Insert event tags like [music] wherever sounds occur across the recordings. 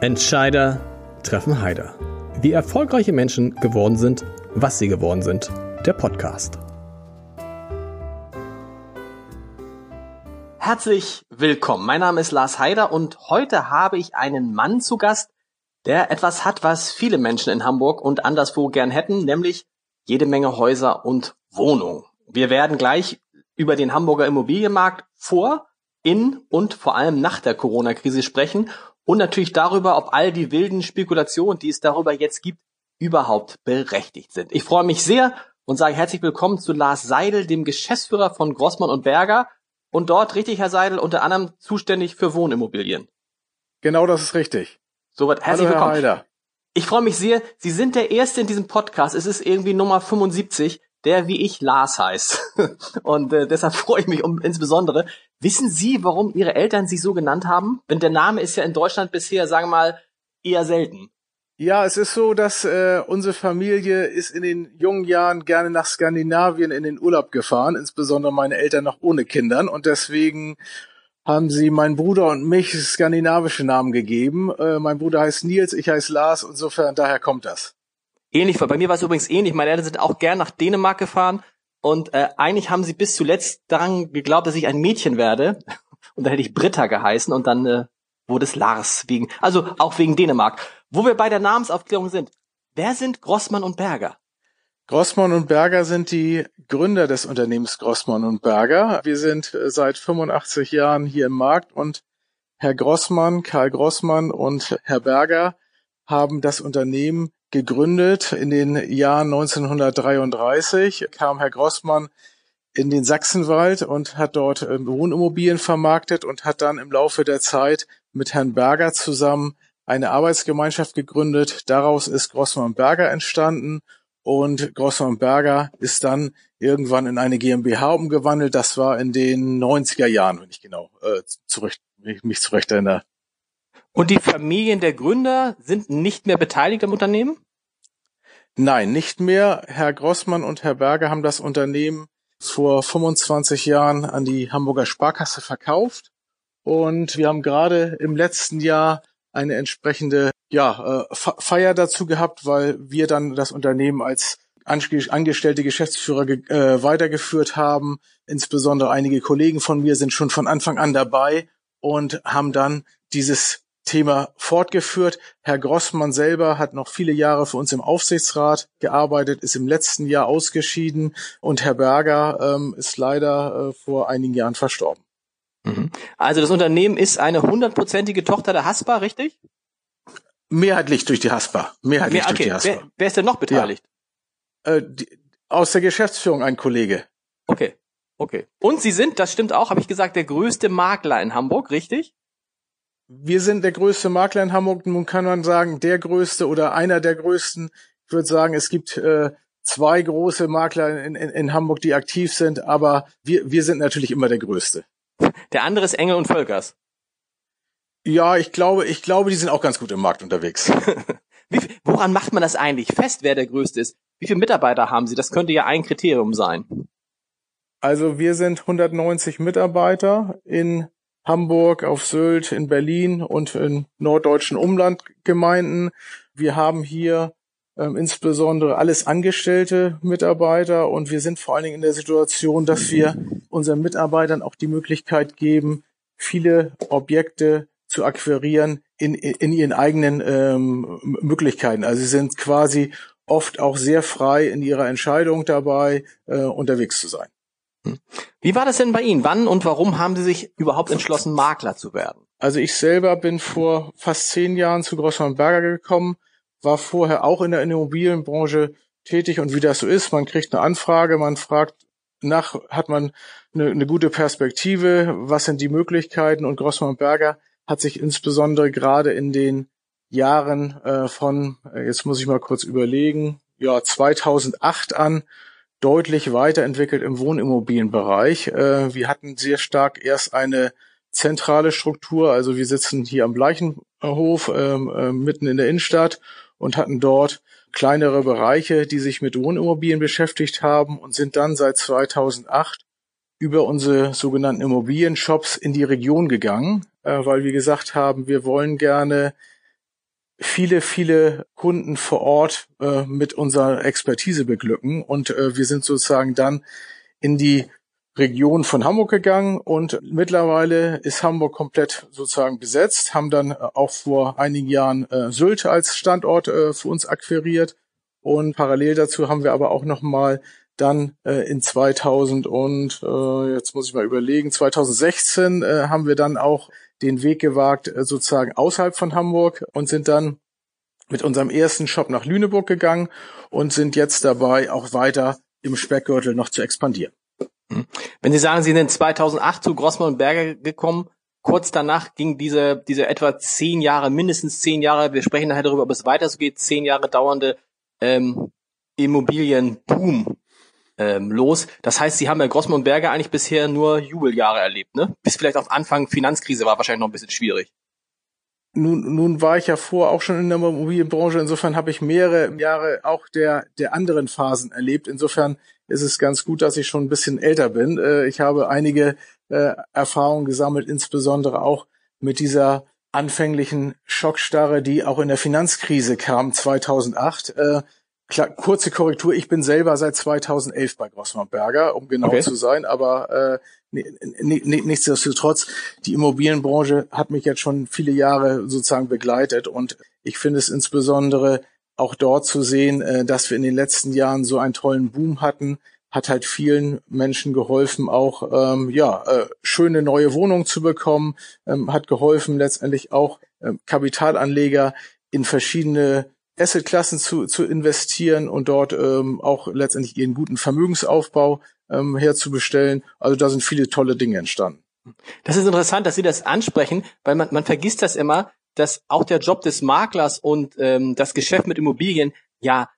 Entscheider treffen Heider. Wie erfolgreiche Menschen geworden sind, was sie geworden sind. Der Podcast. Herzlich willkommen. Mein Name ist Lars Heider und heute habe ich einen Mann zu Gast, der etwas hat, was viele Menschen in Hamburg und anderswo gern hätten, nämlich jede Menge Häuser und Wohnungen. Wir werden gleich über den Hamburger Immobilienmarkt vor, in und vor allem nach der Corona-Krise sprechen und natürlich darüber, ob all die wilden Spekulationen, die es darüber jetzt gibt, überhaupt berechtigt sind. Ich freue mich sehr und sage herzlich willkommen zu Lars Seidel, dem Geschäftsführer von Grossmann und Berger und dort, richtig, Herr Seidel, unter anderem zuständig für Wohnimmobilien. Genau das ist richtig. Soweit herzlich Hallo, willkommen. Ich freue mich sehr. Sie sind der Erste in diesem Podcast. Es ist irgendwie Nummer 75, der wie ich Lars heißt. [laughs] Und äh, deshalb freue ich mich um, insbesondere. Wissen Sie, warum Ihre Eltern sich so genannt haben? Denn der Name ist ja in Deutschland bisher, sagen wir mal, eher selten. Ja, es ist so, dass äh, unsere Familie ist in den jungen Jahren gerne nach Skandinavien in den Urlaub gefahren, insbesondere meine Eltern noch ohne Kindern und deswegen haben sie meinen Bruder und mich skandinavische Namen gegeben. Äh, mein Bruder heißt Nils, ich heiße Lars, insofern daher kommt das. Ähnlich, bei mir war es übrigens ähnlich. Meine Eltern sind auch gern nach Dänemark gefahren und äh, eigentlich haben sie bis zuletzt daran geglaubt, dass ich ein Mädchen werde. [laughs] Und da hätte ich Britta geheißen und dann äh, wurde es Lars wegen, also auch wegen Dänemark. Wo wir bei der Namensaufklärung sind. Wer sind Grossmann und Berger? Grossmann und Berger sind die Gründer des Unternehmens Grossmann und Berger. Wir sind äh, seit 85 Jahren hier im Markt und Herr Grossmann, Karl Grossmann und Herr Berger haben das Unternehmen gegründet. In den Jahren 1933 kam Herr Grossmann in den Sachsenwald und hat dort äh, Wohnimmobilien vermarktet und hat dann im Laufe der Zeit mit Herrn Berger zusammen eine Arbeitsgemeinschaft gegründet. Daraus ist Grossmann Berger entstanden und Grossmann Berger ist dann irgendwann in eine GmbH umgewandelt. Das war in den 90er Jahren, wenn ich genau äh, zurück, mich zurecht erinnere. Und die Familien der Gründer sind nicht mehr beteiligt am Unternehmen? Nein, nicht mehr. Herr Grossmann und Herr Berger haben das Unternehmen vor 25 Jahren an die Hamburger Sparkasse verkauft. Und wir haben gerade im letzten Jahr eine entsprechende ja, äh, Feier dazu gehabt, weil wir dann das Unternehmen als angestellte Geschäftsführer äh, weitergeführt haben. Insbesondere einige Kollegen von mir sind schon von Anfang an dabei und haben dann dieses Thema fortgeführt. Herr Grossmann selber hat noch viele Jahre für uns im Aufsichtsrat gearbeitet, ist im letzten Jahr ausgeschieden und Herr Berger ähm, ist leider äh, vor einigen Jahren verstorben. Mhm. Also das Unternehmen ist eine hundertprozentige Tochter der Haspa, richtig? Mehrheitlich durch die Haspa. Mehrheitlich Mehr, okay. durch die Haspa. Wer, wer ist denn noch beteiligt? Ja. Äh, die, aus der Geschäftsführung ein Kollege. Okay, okay. Und Sie sind, das stimmt auch, habe ich gesagt, der größte Makler in Hamburg, richtig? Wir sind der größte Makler in Hamburg. Nun kann man sagen, der größte oder einer der größten. Ich würde sagen, es gibt äh, zwei große Makler in, in, in Hamburg, die aktiv sind, aber wir, wir sind natürlich immer der größte. Der andere ist Engel und Völkers. Ja, ich glaube, ich glaube, die sind auch ganz gut im Markt unterwegs. [laughs] Wie, woran macht man das eigentlich fest, wer der größte ist? Wie viele Mitarbeiter haben Sie? Das könnte ja ein Kriterium sein. Also wir sind 190 Mitarbeiter in Hamburg, auf Sylt, in Berlin und in norddeutschen Umlandgemeinden. Wir haben hier ähm, insbesondere alles angestellte Mitarbeiter und wir sind vor allen Dingen in der Situation, dass wir unseren Mitarbeitern auch die Möglichkeit geben, viele Objekte zu akquirieren in, in ihren eigenen ähm, Möglichkeiten. Also sie sind quasi oft auch sehr frei in ihrer Entscheidung dabei, äh, unterwegs zu sein. Hm. Wie war das denn bei Ihnen? Wann und warum haben Sie sich überhaupt entschlossen, Makler zu werden? Also ich selber bin vor fast zehn Jahren zu Grossmann Berger gekommen, war vorher auch in der Immobilienbranche tätig und wie das so ist, man kriegt eine Anfrage, man fragt nach, hat man eine, eine gute Perspektive, was sind die Möglichkeiten und Grossmann Berger hat sich insbesondere gerade in den Jahren äh, von, äh, jetzt muss ich mal kurz überlegen, ja 2008 an deutlich weiterentwickelt im Wohnimmobilienbereich. Äh, wir hatten sehr stark erst eine zentrale Struktur, also wir sitzen hier am Bleichenhof ähm, äh, mitten in der Innenstadt und hatten dort kleinere Bereiche, die sich mit Wohnimmobilien beschäftigt haben und sind dann seit 2008 über unsere sogenannten Immobilienshops in die Region gegangen, äh, weil wir gesagt haben, wir wollen gerne viele, viele Kunden vor Ort äh, mit unserer Expertise beglücken. Und äh, wir sind sozusagen dann in die Region von Hamburg gegangen und mittlerweile ist Hamburg komplett sozusagen besetzt, haben dann äh, auch vor einigen Jahren äh, Sylt als Standort äh, für uns akquiriert und parallel dazu haben wir aber auch nochmal dann äh, in 2000 und äh, jetzt muss ich mal überlegen, 2016 äh, haben wir dann auch den Weg gewagt, äh, sozusagen außerhalb von Hamburg und sind dann mit unserem ersten Shop nach Lüneburg gegangen und sind jetzt dabei, auch weiter im Speckgürtel noch zu expandieren. Hm. Wenn Sie sagen, Sie sind 2008 zu Grossmann und Berger gekommen, kurz danach ging diese, diese etwa zehn Jahre, mindestens zehn Jahre, wir sprechen nachher darüber, ob es weiter so geht, zehn Jahre dauernde ähm, Immobilienboom ähm, los. Das heißt, Sie haben bei Grossmann und Berger eigentlich bisher nur Jubeljahre erlebt, ne? Bis vielleicht auf Anfang Finanzkrise war wahrscheinlich noch ein bisschen schwierig. Nun, nun war ich ja vor auch schon in der Immobilienbranche. Insofern habe ich mehrere Jahre auch der, der anderen Phasen erlebt. Insofern ist es ganz gut, dass ich schon ein bisschen älter bin. Äh, ich habe einige äh, Erfahrungen gesammelt, insbesondere auch mit dieser anfänglichen Schockstarre, die auch in der Finanzkrise kam 2008. Klar, kurze Korrektur, ich bin selber seit 2011 bei Grossmann Berger, um genau okay. zu sein, aber äh, nichtsdestotrotz, die Immobilienbranche hat mich jetzt schon viele Jahre sozusagen begleitet und ich finde es insbesondere auch dort zu sehen, äh, dass wir in den letzten Jahren so einen tollen Boom hatten, hat halt vielen Menschen geholfen, auch ähm, ja äh, schöne neue Wohnungen zu bekommen, ähm, hat geholfen letztendlich auch ähm, Kapitalanleger in verschiedene Assetklassen zu, zu investieren und dort ähm, auch letztendlich ihren guten Vermögensaufbau ähm, herzubestellen. Also da sind viele tolle Dinge entstanden. Das ist interessant, dass Sie das ansprechen, weil man, man vergisst das immer, dass auch der Job des Maklers und ähm, das Geschäft mit Immobilien ja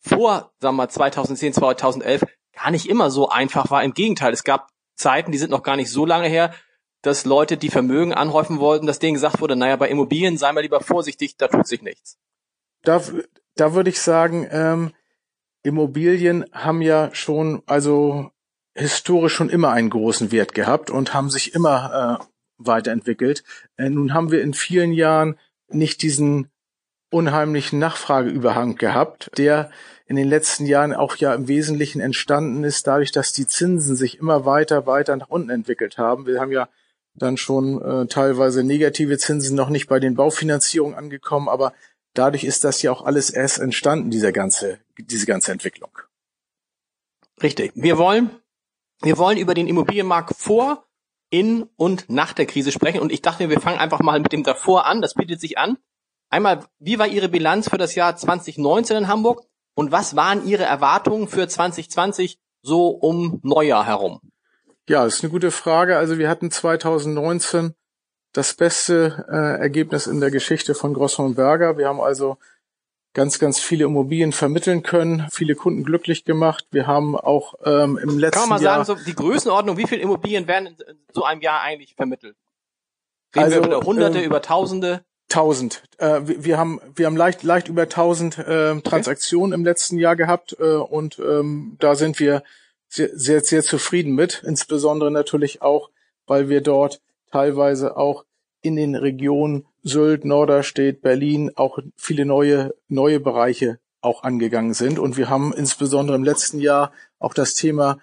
vor, sagen wir mal, 2010, 2011 gar nicht immer so einfach war. Im Gegenteil, es gab Zeiten, die sind noch gar nicht so lange her, dass Leute, die Vermögen anhäufen wollten, dass denen gesagt wurde, naja, bei Immobilien sei mal lieber vorsichtig, da tut sich nichts da, da würde ich sagen, ähm, Immobilien haben ja schon, also historisch schon immer einen großen Wert gehabt und haben sich immer äh, weiterentwickelt. Äh, nun haben wir in vielen Jahren nicht diesen unheimlichen Nachfrageüberhang gehabt, der in den letzten Jahren auch ja im Wesentlichen entstanden ist, dadurch, dass die Zinsen sich immer weiter, weiter nach unten entwickelt haben. Wir haben ja dann schon äh, teilweise negative Zinsen noch nicht bei den Baufinanzierungen angekommen, aber dadurch ist das ja auch alles erst entstanden, dieser ganze, diese ganze Entwicklung. Richtig. Wir wollen, wir wollen über den Immobilienmarkt vor, in und nach der Krise sprechen. Und ich dachte, wir fangen einfach mal mit dem davor an. Das bietet sich an. Einmal, wie war Ihre Bilanz für das Jahr 2019 in Hamburg? Und was waren Ihre Erwartungen für 2020 so um Neujahr herum? Ja, das ist eine gute Frage. Also wir hatten 2019 das beste äh, Ergebnis in der Geschichte von Grossmann Berger. Wir haben also ganz, ganz viele Immobilien vermitteln können, viele Kunden glücklich gemacht. Wir haben auch ähm, im letzten Jahr... Kann man mal Jahr sagen, so die Größenordnung, wie viele Immobilien werden in so einem Jahr eigentlich vermittelt? Reden also, wir über Hunderte, ähm, über Tausende? Tausend. Äh, wir, wir, haben wir haben leicht leicht über tausend äh, Transaktionen okay. im letzten Jahr gehabt äh, und ähm, da sind wir sehr, sehr sehr zufrieden mit. Insbesondere natürlich auch, weil wir dort teilweise auch in den Regionen Sylt, Norderstedt, Berlin auch viele neue, neue Bereiche auch angegangen sind. Und wir haben insbesondere im letzten Jahr auch das Thema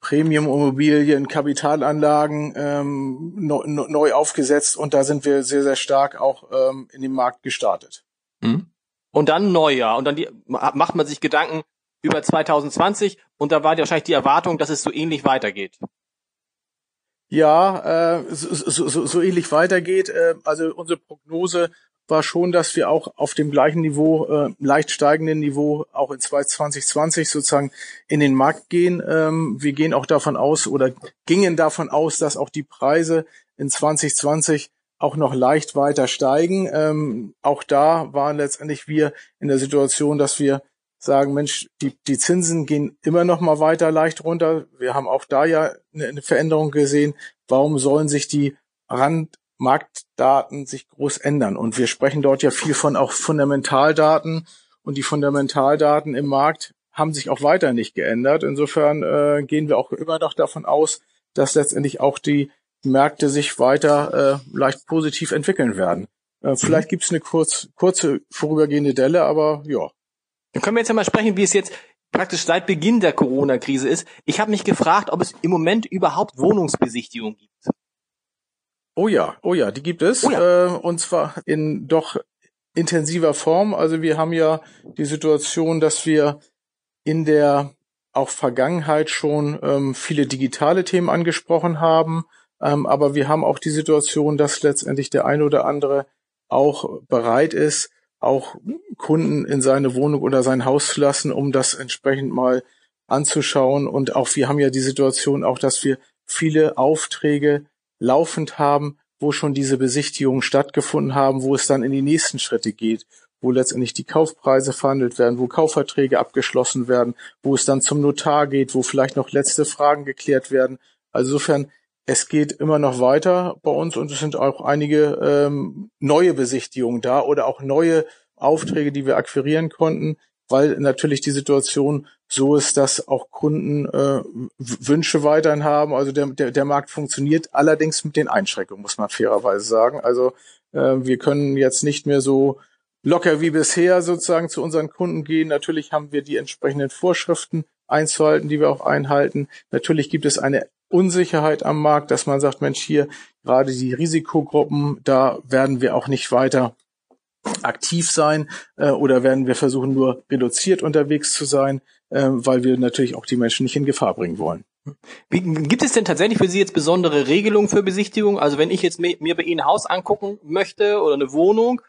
Premium-Immobilien, Kapitalanlagen ähm, neu, neu aufgesetzt und da sind wir sehr, sehr stark auch ähm, in den Markt gestartet. Mhm. Und dann Neujahr und dann die, macht man sich Gedanken über 2020 und da war wahrscheinlich die Erwartung, dass es so ähnlich weitergeht ja, äh, so, so, so ähnlich weitergeht. Äh, also unsere Prognose war schon, dass wir auch auf dem gleichen Niveau, äh, leicht steigenden Niveau, auch in 2020 sozusagen in den Markt gehen. Ähm, wir gehen auch davon aus oder gingen davon aus, dass auch die Preise in 2020 auch noch leicht weiter steigen. Ähm, auch da waren letztendlich wir in der Situation, dass wir sagen, Mensch, die, die Zinsen gehen immer noch mal weiter leicht runter. Wir haben auch da ja eine, eine Veränderung gesehen. Warum sollen sich die Randmarktdaten sich groß ändern? Und wir sprechen dort ja viel von auch Fundamentaldaten. Und die Fundamentaldaten im Markt haben sich auch weiter nicht geändert. Insofern äh, gehen wir auch immer noch davon aus, dass letztendlich auch die Märkte sich weiter äh, leicht positiv entwickeln werden. Äh, vielleicht mhm. gibt's eine kurz, kurze vorübergehende Delle, aber ja. Dann können wir jetzt ja mal sprechen, wie es jetzt praktisch seit Beginn der Corona-Krise ist. Ich habe mich gefragt, ob es im Moment überhaupt Wohnungsbesichtigungen gibt. Oh ja, oh ja, die gibt es. Oh ja. Äh, und zwar in doch intensiver Form. Also wir haben ja die Situation, dass wir in der auch Vergangenheit schon ähm, viele digitale Themen angesprochen haben. Ähm, aber wir haben auch die Situation, dass letztendlich der eine oder andere auch bereit ist, auch Kunden in seine Wohnung oder sein Haus zu lassen, um das entsprechend mal anzuschauen. Und auch wir haben ja die Situation auch, dass wir viele Aufträge laufend haben, wo schon diese Besichtigungen stattgefunden haben, wo es dann in die nächsten Schritte geht, wo letztendlich die Kaufpreise verhandelt werden, wo Kaufverträge abgeschlossen werden, wo es dann zum Notar geht, wo vielleicht noch letzte Fragen geklärt werden. Also insofern, es geht immer noch weiter bei uns und es sind auch einige ähm, neue Besichtigungen da oder auch neue Aufträge, die wir akquirieren konnten, weil natürlich die Situation so ist, dass auch Kunden äh, Wünsche weiterhin haben. Also der, der, der Markt funktioniert, allerdings mit den Einschränkungen, muss man fairerweise sagen. Also äh, wir können jetzt nicht mehr so locker wie bisher sozusagen zu unseren Kunden gehen. Natürlich haben wir die entsprechenden Vorschriften einzuhalten, die wir auch einhalten. Natürlich gibt es eine Unsicherheit am Markt, dass man sagt, Mensch, hier gerade die Risikogruppen, da werden wir auch nicht weiter aktiv sein äh, oder werden wir versuchen, nur reduziert unterwegs zu sein, äh, weil wir natürlich auch die Menschen nicht in Gefahr bringen wollen. Wie, gibt es denn tatsächlich für Sie jetzt besondere Regelungen für Besichtigung? Also wenn ich jetzt mir, bei Ihnen ein Haus angucken möchte oder eine Wohnung,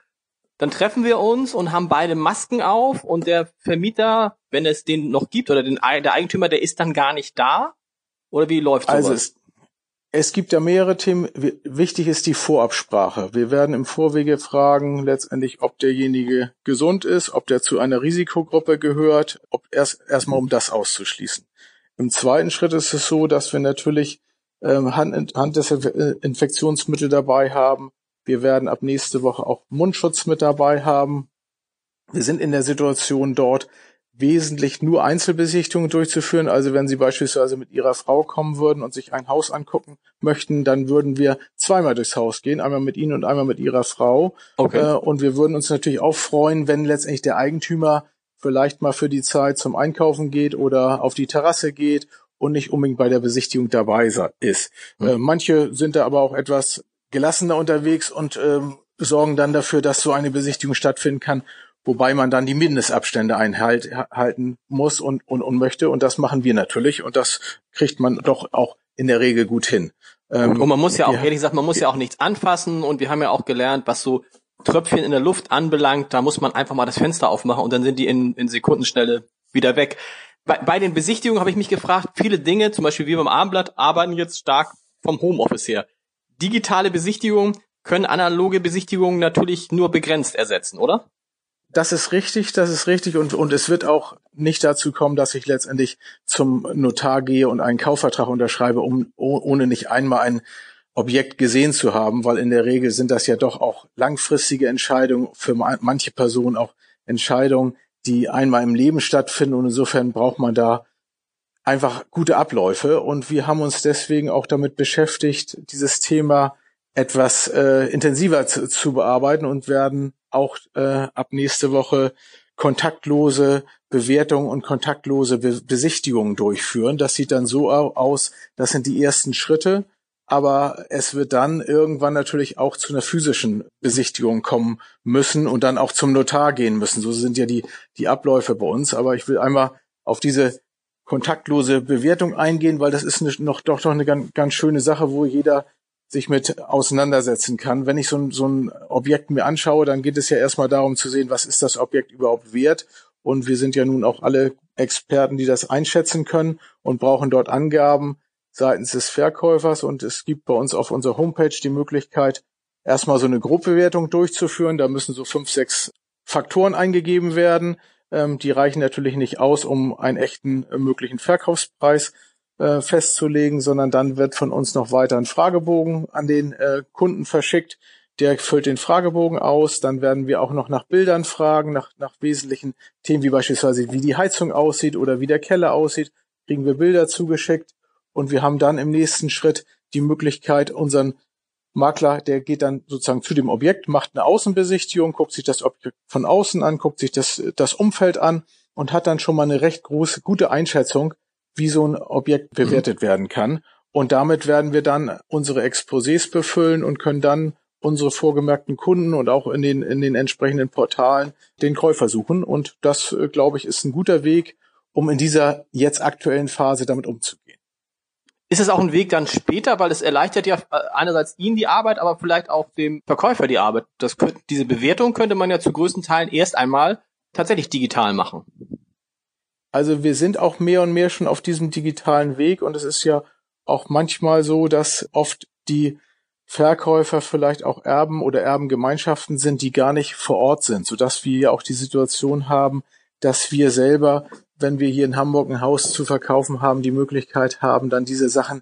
dann treffen wir uns und haben beide Masken auf und der Vermieter, wenn es den noch gibt oder den, der Eigentümer, der ist dann gar nicht da? Oder wie läuft sowas? Also es, es gibt ja mehrere Themen. Wichtig ist die Vorabsprache. Wir werden im Vorwege fragen, letztendlich, ob derjenige gesund ist, ob der zu einer Risikogruppe gehört, ob erst erstmal um das auszuschließen. Im zweiten Schritt ist es so, dass wir natürlich ähm, Hand, Handdesinfektionsmittel dabei haben. Wir werden ab nächste Woche auch Mundschutz mit dabei haben. Wir sind in der Situation dort, wesentlich nur Einzelbesichtigungen durchzuführen. Also wenn Sie beispielsweise mit Ihrer Frau kommen würden und sich ein Haus angucken möchten, dann würden wir zweimal durchs Haus gehen, einmal mit Ihnen und einmal mit Ihrer Frau. Okay. Äh, und wir würden uns natürlich auch freuen, wenn letztendlich der Eigentümer vielleicht mal für die Zeit zum Einkaufen geht oder auf die Terrasse geht und nicht unbedingt bei der Besichtigung dabei ist. Mhm. manche sind da aber auch etwas gelassener unterwegs und ähm, sorgen dann dafür, dass so eine Besichtigung stattfinden kann wobei man dann die Mindestabstände einhalten muss und, und, und möchte. Und das machen wir natürlich. Und das kriegt man doch auch in der Regel gut hin. Ähm, und man muss ja auch, ehrlich gesagt, man muss ja auch nichts anfassen. Und wir haben ja auch gelernt, was so Tröpfchen in der Luft anbelangt, da muss man einfach mal das Fenster aufmachen und dann sind die in, in Sekundenschnelle wieder weg. Bei, bei den Besichtigungen habe ich mich gefragt, viele Dinge, zum Beispiel wir beim Abendblatt, arbeiten jetzt stark vom Homeoffice her. Digitale Besichtigungen können analoge Besichtigungen natürlich nur begrenzt ersetzen, oder? Das ist richtig, das ist richtig. Und, und es wird auch nicht dazu kommen, dass ich letztendlich zum Notar gehe und einen Kaufvertrag unterschreibe, um ohne nicht einmal ein Objekt gesehen zu haben, weil in der Regel sind das ja doch auch langfristige Entscheidungen, für manche Personen auch Entscheidungen, die einmal im Leben stattfinden. Und insofern braucht man da einfach gute Abläufe. Und wir haben uns deswegen auch damit beschäftigt, dieses Thema etwas äh, intensiver zu, zu bearbeiten und werden auch äh, ab nächste Woche kontaktlose Bewertung und kontaktlose Be Besichtigungen durchführen. Das sieht dann so aus, das sind die ersten Schritte, aber es wird dann irgendwann natürlich auch zu einer physischen Besichtigung kommen müssen und dann auch zum Notar gehen müssen. So sind ja die, die Abläufe bei uns. Aber ich will einmal auf diese kontaktlose Bewertung eingehen, weil das ist eine, noch doch noch eine ganz, ganz schöne Sache, wo jeder sich mit auseinandersetzen kann. Wenn ich so ein, so ein Objekt mir anschaue, dann geht es ja erstmal darum zu sehen, was ist das Objekt überhaupt wert. Und wir sind ja nun auch alle Experten, die das einschätzen können und brauchen dort Angaben seitens des Verkäufers. Und es gibt bei uns auf unserer Homepage die Möglichkeit, erstmal so eine Gruppebewertung durchzuführen. Da müssen so fünf, sechs Faktoren eingegeben werden. Ähm, die reichen natürlich nicht aus, um einen echten äh, möglichen Verkaufspreis äh, festzulegen, sondern dann wird von uns noch weiter ein Fragebogen an den äh, Kunden verschickt. Der füllt den Fragebogen aus. Dann werden wir auch noch nach Bildern fragen, nach, nach wesentlichen Themen, wie beispielsweise wie die Heizung aussieht oder wie der Keller aussieht. Kriegen wir Bilder zugeschickt. Und wir haben dann im nächsten Schritt die Möglichkeit, unseren Makler, der geht dann sozusagen zu dem Objekt, macht eine Außenbesichtigung, guckt sich das Objekt von außen an, guckt sich das, das Umfeld an und hat dann schon mal eine recht große, gute Einschätzung, wie so ein Objekt mhm. bewertet werden kann. Und damit werden wir dann unsere Exposés befüllen und können dann unsere vorgemerkten Kunden und auch in den, in den entsprechenden Portalen den Käufer suchen. Und das, äh, glaube ich, ist ein guter Weg, um in dieser jetzt aktuellen Phase damit umzugehen. Ist es auch ein Weg dann später, weil es erleichtert ja äh, einerseits Ihnen die Arbeit, aber vielleicht auch dem Verkäufer die Arbeit. Das könnte, diese Bewertung könnte man ja zu größten Teilen erst einmal tatsächlich digital machen. Also wir sind auch mehr und mehr schon auf diesem digitalen Weg und es ist ja auch manchmal so, dass oft die Verkäufer vielleicht auch Erben oder Erbengemeinschaften sind, die gar nicht vor Ort sind, sodass wir ja auch die Situation haben, dass wir selber, wenn wir hier in Hamburg ein Haus zu verkaufen haben, die Möglichkeit haben, dann diese Sachen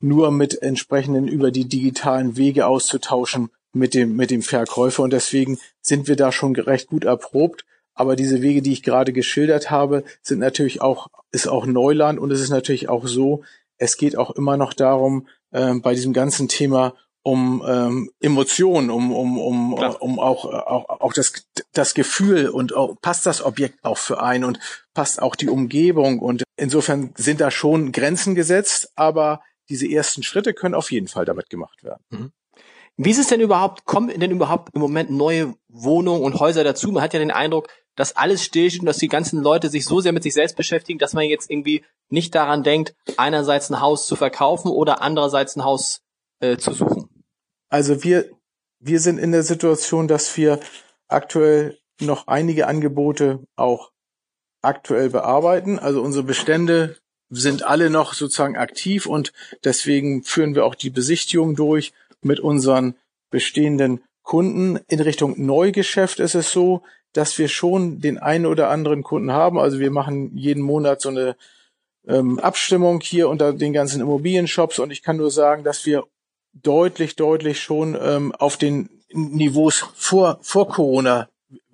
nur mit entsprechenden über die digitalen Wege auszutauschen mit dem, mit dem Verkäufer. Und deswegen sind wir da schon recht gut erprobt. Aber diese Wege, die ich gerade geschildert habe, sind natürlich auch, ist auch Neuland und es ist natürlich auch so, es geht auch immer noch darum, äh, bei diesem ganzen Thema um ähm, Emotionen, um um um Klar. um auch auch auch das das Gefühl und auch, passt das Objekt auch für einen und passt auch die Umgebung und insofern sind da schon Grenzen gesetzt, aber diese ersten Schritte können auf jeden Fall damit gemacht werden. Mhm. Wie ist es denn überhaupt, kommen denn überhaupt im Moment neue Wohnungen und Häuser dazu? Man hat ja den Eindruck, dass alles stillsteht und dass die ganzen Leute sich so sehr mit sich selbst beschäftigen, dass man jetzt irgendwie nicht daran denkt, einerseits ein Haus zu verkaufen oder andererseits ein Haus äh, zu suchen. Also wir, wir sind in der Situation, dass wir aktuell noch einige Angebote auch aktuell bearbeiten. Also unsere Bestände sind alle noch sozusagen aktiv und deswegen führen wir auch die Besichtigung durch mit unseren bestehenden Kunden. In Richtung Neugeschäft ist es so, dass wir schon den einen oder anderen Kunden haben. Also wir machen jeden Monat so eine ähm, Abstimmung hier unter den ganzen Immobilienshops und ich kann nur sagen, dass wir deutlich, deutlich schon ähm, auf den Niveaus vor, vor Corona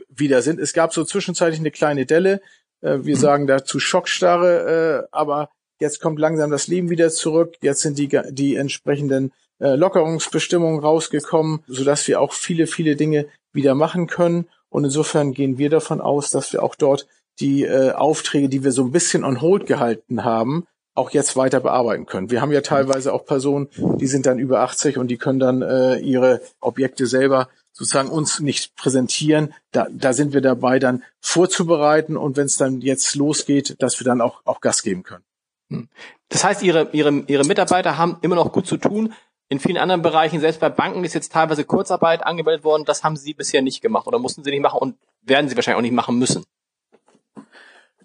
wieder sind. Es gab so zwischenzeitlich eine kleine Delle. Äh, wir mhm. sagen dazu Schockstarre, äh, aber jetzt kommt langsam das Leben wieder zurück. Jetzt sind die, die entsprechenden äh, Lockerungsbestimmungen rausgekommen, sodass wir auch viele, viele Dinge wieder machen können. Und insofern gehen wir davon aus, dass wir auch dort die äh, Aufträge, die wir so ein bisschen on hold gehalten haben, auch jetzt weiter bearbeiten können. Wir haben ja teilweise auch Personen, die sind dann über 80 und die können dann äh, ihre Objekte selber sozusagen uns nicht präsentieren. Da, da sind wir dabei, dann vorzubereiten und wenn es dann jetzt losgeht, dass wir dann auch, auch Gas geben können. Hm. Das heißt, ihre, ihre, ihre Mitarbeiter haben immer noch gut zu tun. In vielen anderen Bereichen, selbst bei Banken ist jetzt teilweise Kurzarbeit angemeldet worden. Das haben sie bisher nicht gemacht oder mussten sie nicht machen und werden sie wahrscheinlich auch nicht machen müssen.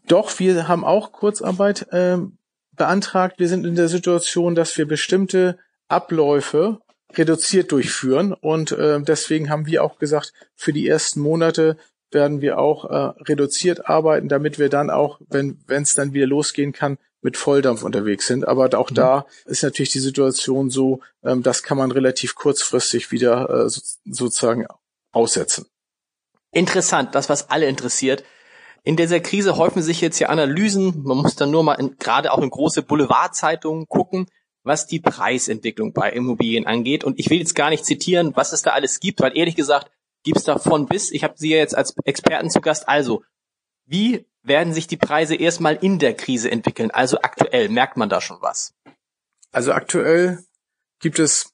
Doch, wir haben auch Kurzarbeit ähm, beantragt. Wir sind in der Situation, dass wir bestimmte Abläufe reduziert durchführen und äh, deswegen haben wir auch gesagt, für die ersten Monate werden wir auch äh, reduziert arbeiten, damit wir dann auch, wenn es dann wieder losgehen kann, mit Volldampf unterwegs sind. Aber auch mhm. da ist natürlich die Situation so, ähm, das kann man relativ kurzfristig wieder äh, so, sozusagen aussetzen. Interessant, das was alle interessiert. In dieser Krise häufen sich jetzt ja Analysen. Man muss dann nur mal in, gerade auch in große Boulevardzeitungen gucken, was die Preisentwicklung bei Immobilien angeht. Und ich will jetzt gar nicht zitieren, was es da alles gibt, weil ehrlich gesagt gibt's da von bis. Ich habe Sie ja jetzt als Experten zu Gast. Also, wie werden sich die Preise erstmal in der Krise entwickeln? Also aktuell, merkt man da schon was? Also aktuell gibt es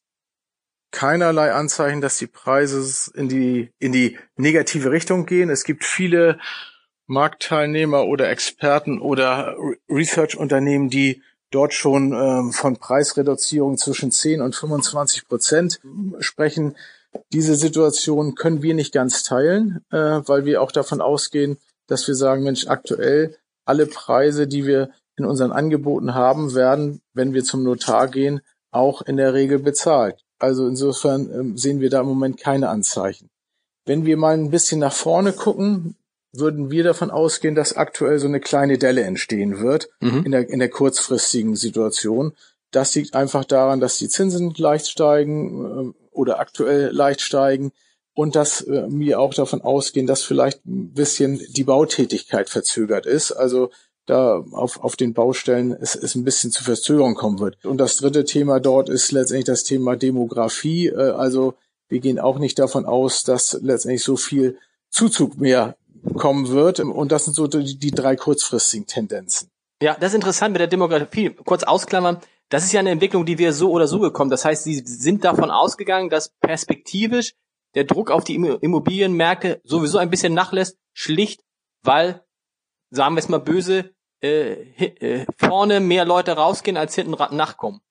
keinerlei Anzeichen, dass die Preise in die, in die negative Richtung gehen. Es gibt viele Marktteilnehmer oder Experten oder Research-Unternehmen, die dort schon ähm, von Preisreduzierung zwischen 10 und 25 Prozent sprechen. Diese Situation können wir nicht ganz teilen, äh, weil wir auch davon ausgehen, dass wir sagen, Mensch, aktuell alle Preise, die wir in unseren Angeboten haben, werden, wenn wir zum Notar gehen, auch in der Regel bezahlt. Also insofern ähm, sehen wir da im Moment keine Anzeichen. Wenn wir mal ein bisschen nach vorne gucken, würden wir davon ausgehen, dass aktuell so eine kleine Delle entstehen wird mhm. in, der, in der kurzfristigen Situation. Das liegt einfach daran, dass die Zinsen leicht steigen äh, oder aktuell leicht steigen und dass äh, wir auch davon ausgehen, dass vielleicht ein bisschen die Bautätigkeit verzögert ist. Also da auf, auf den Baustellen es, es ein bisschen zu Verzögerung kommen wird. Und das dritte Thema dort ist letztendlich das Thema Demografie. Äh, also wir gehen auch nicht davon aus, dass letztendlich so viel Zuzug mehr kommen wird. Und das sind so die, die drei kurzfristigen Tendenzen. Ja, das ist interessant mit der Demografie. Kurz ausklammern. Das ist ja eine Entwicklung, die wir so oder so gekommen. Das heißt, Sie sind davon ausgegangen, dass perspektivisch der Druck auf die Immobilienmärkte sowieso ein bisschen nachlässt, schlicht, weil, sagen wir es mal böse, äh, äh, vorne mehr Leute rausgehen, als hinten nachkommen.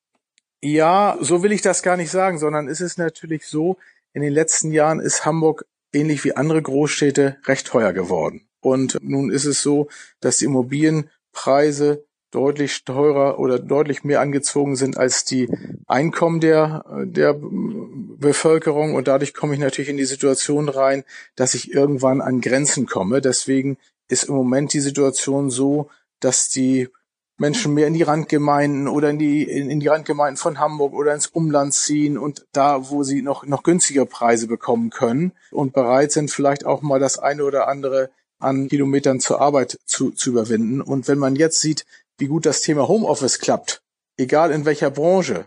Ja, so will ich das gar nicht sagen, sondern es ist natürlich so, in den letzten Jahren ist Hamburg ähnlich wie andere Großstädte recht teuer geworden. Und nun ist es so, dass die Immobilienpreise deutlich teurer oder deutlich mehr angezogen sind als die Einkommen der, der Bevölkerung. Und dadurch komme ich natürlich in die Situation rein, dass ich irgendwann an Grenzen komme. Deswegen ist im Moment die Situation so, dass die Menschen mehr in die Randgemeinden oder in die, in, in die Randgemeinden von Hamburg oder ins Umland ziehen und da, wo sie noch, noch günstigere Preise bekommen können und bereit sind, vielleicht auch mal das eine oder andere an Kilometern zur Arbeit zu, zu überwinden. Und wenn man jetzt sieht, wie gut das Thema Homeoffice klappt, egal in welcher Branche,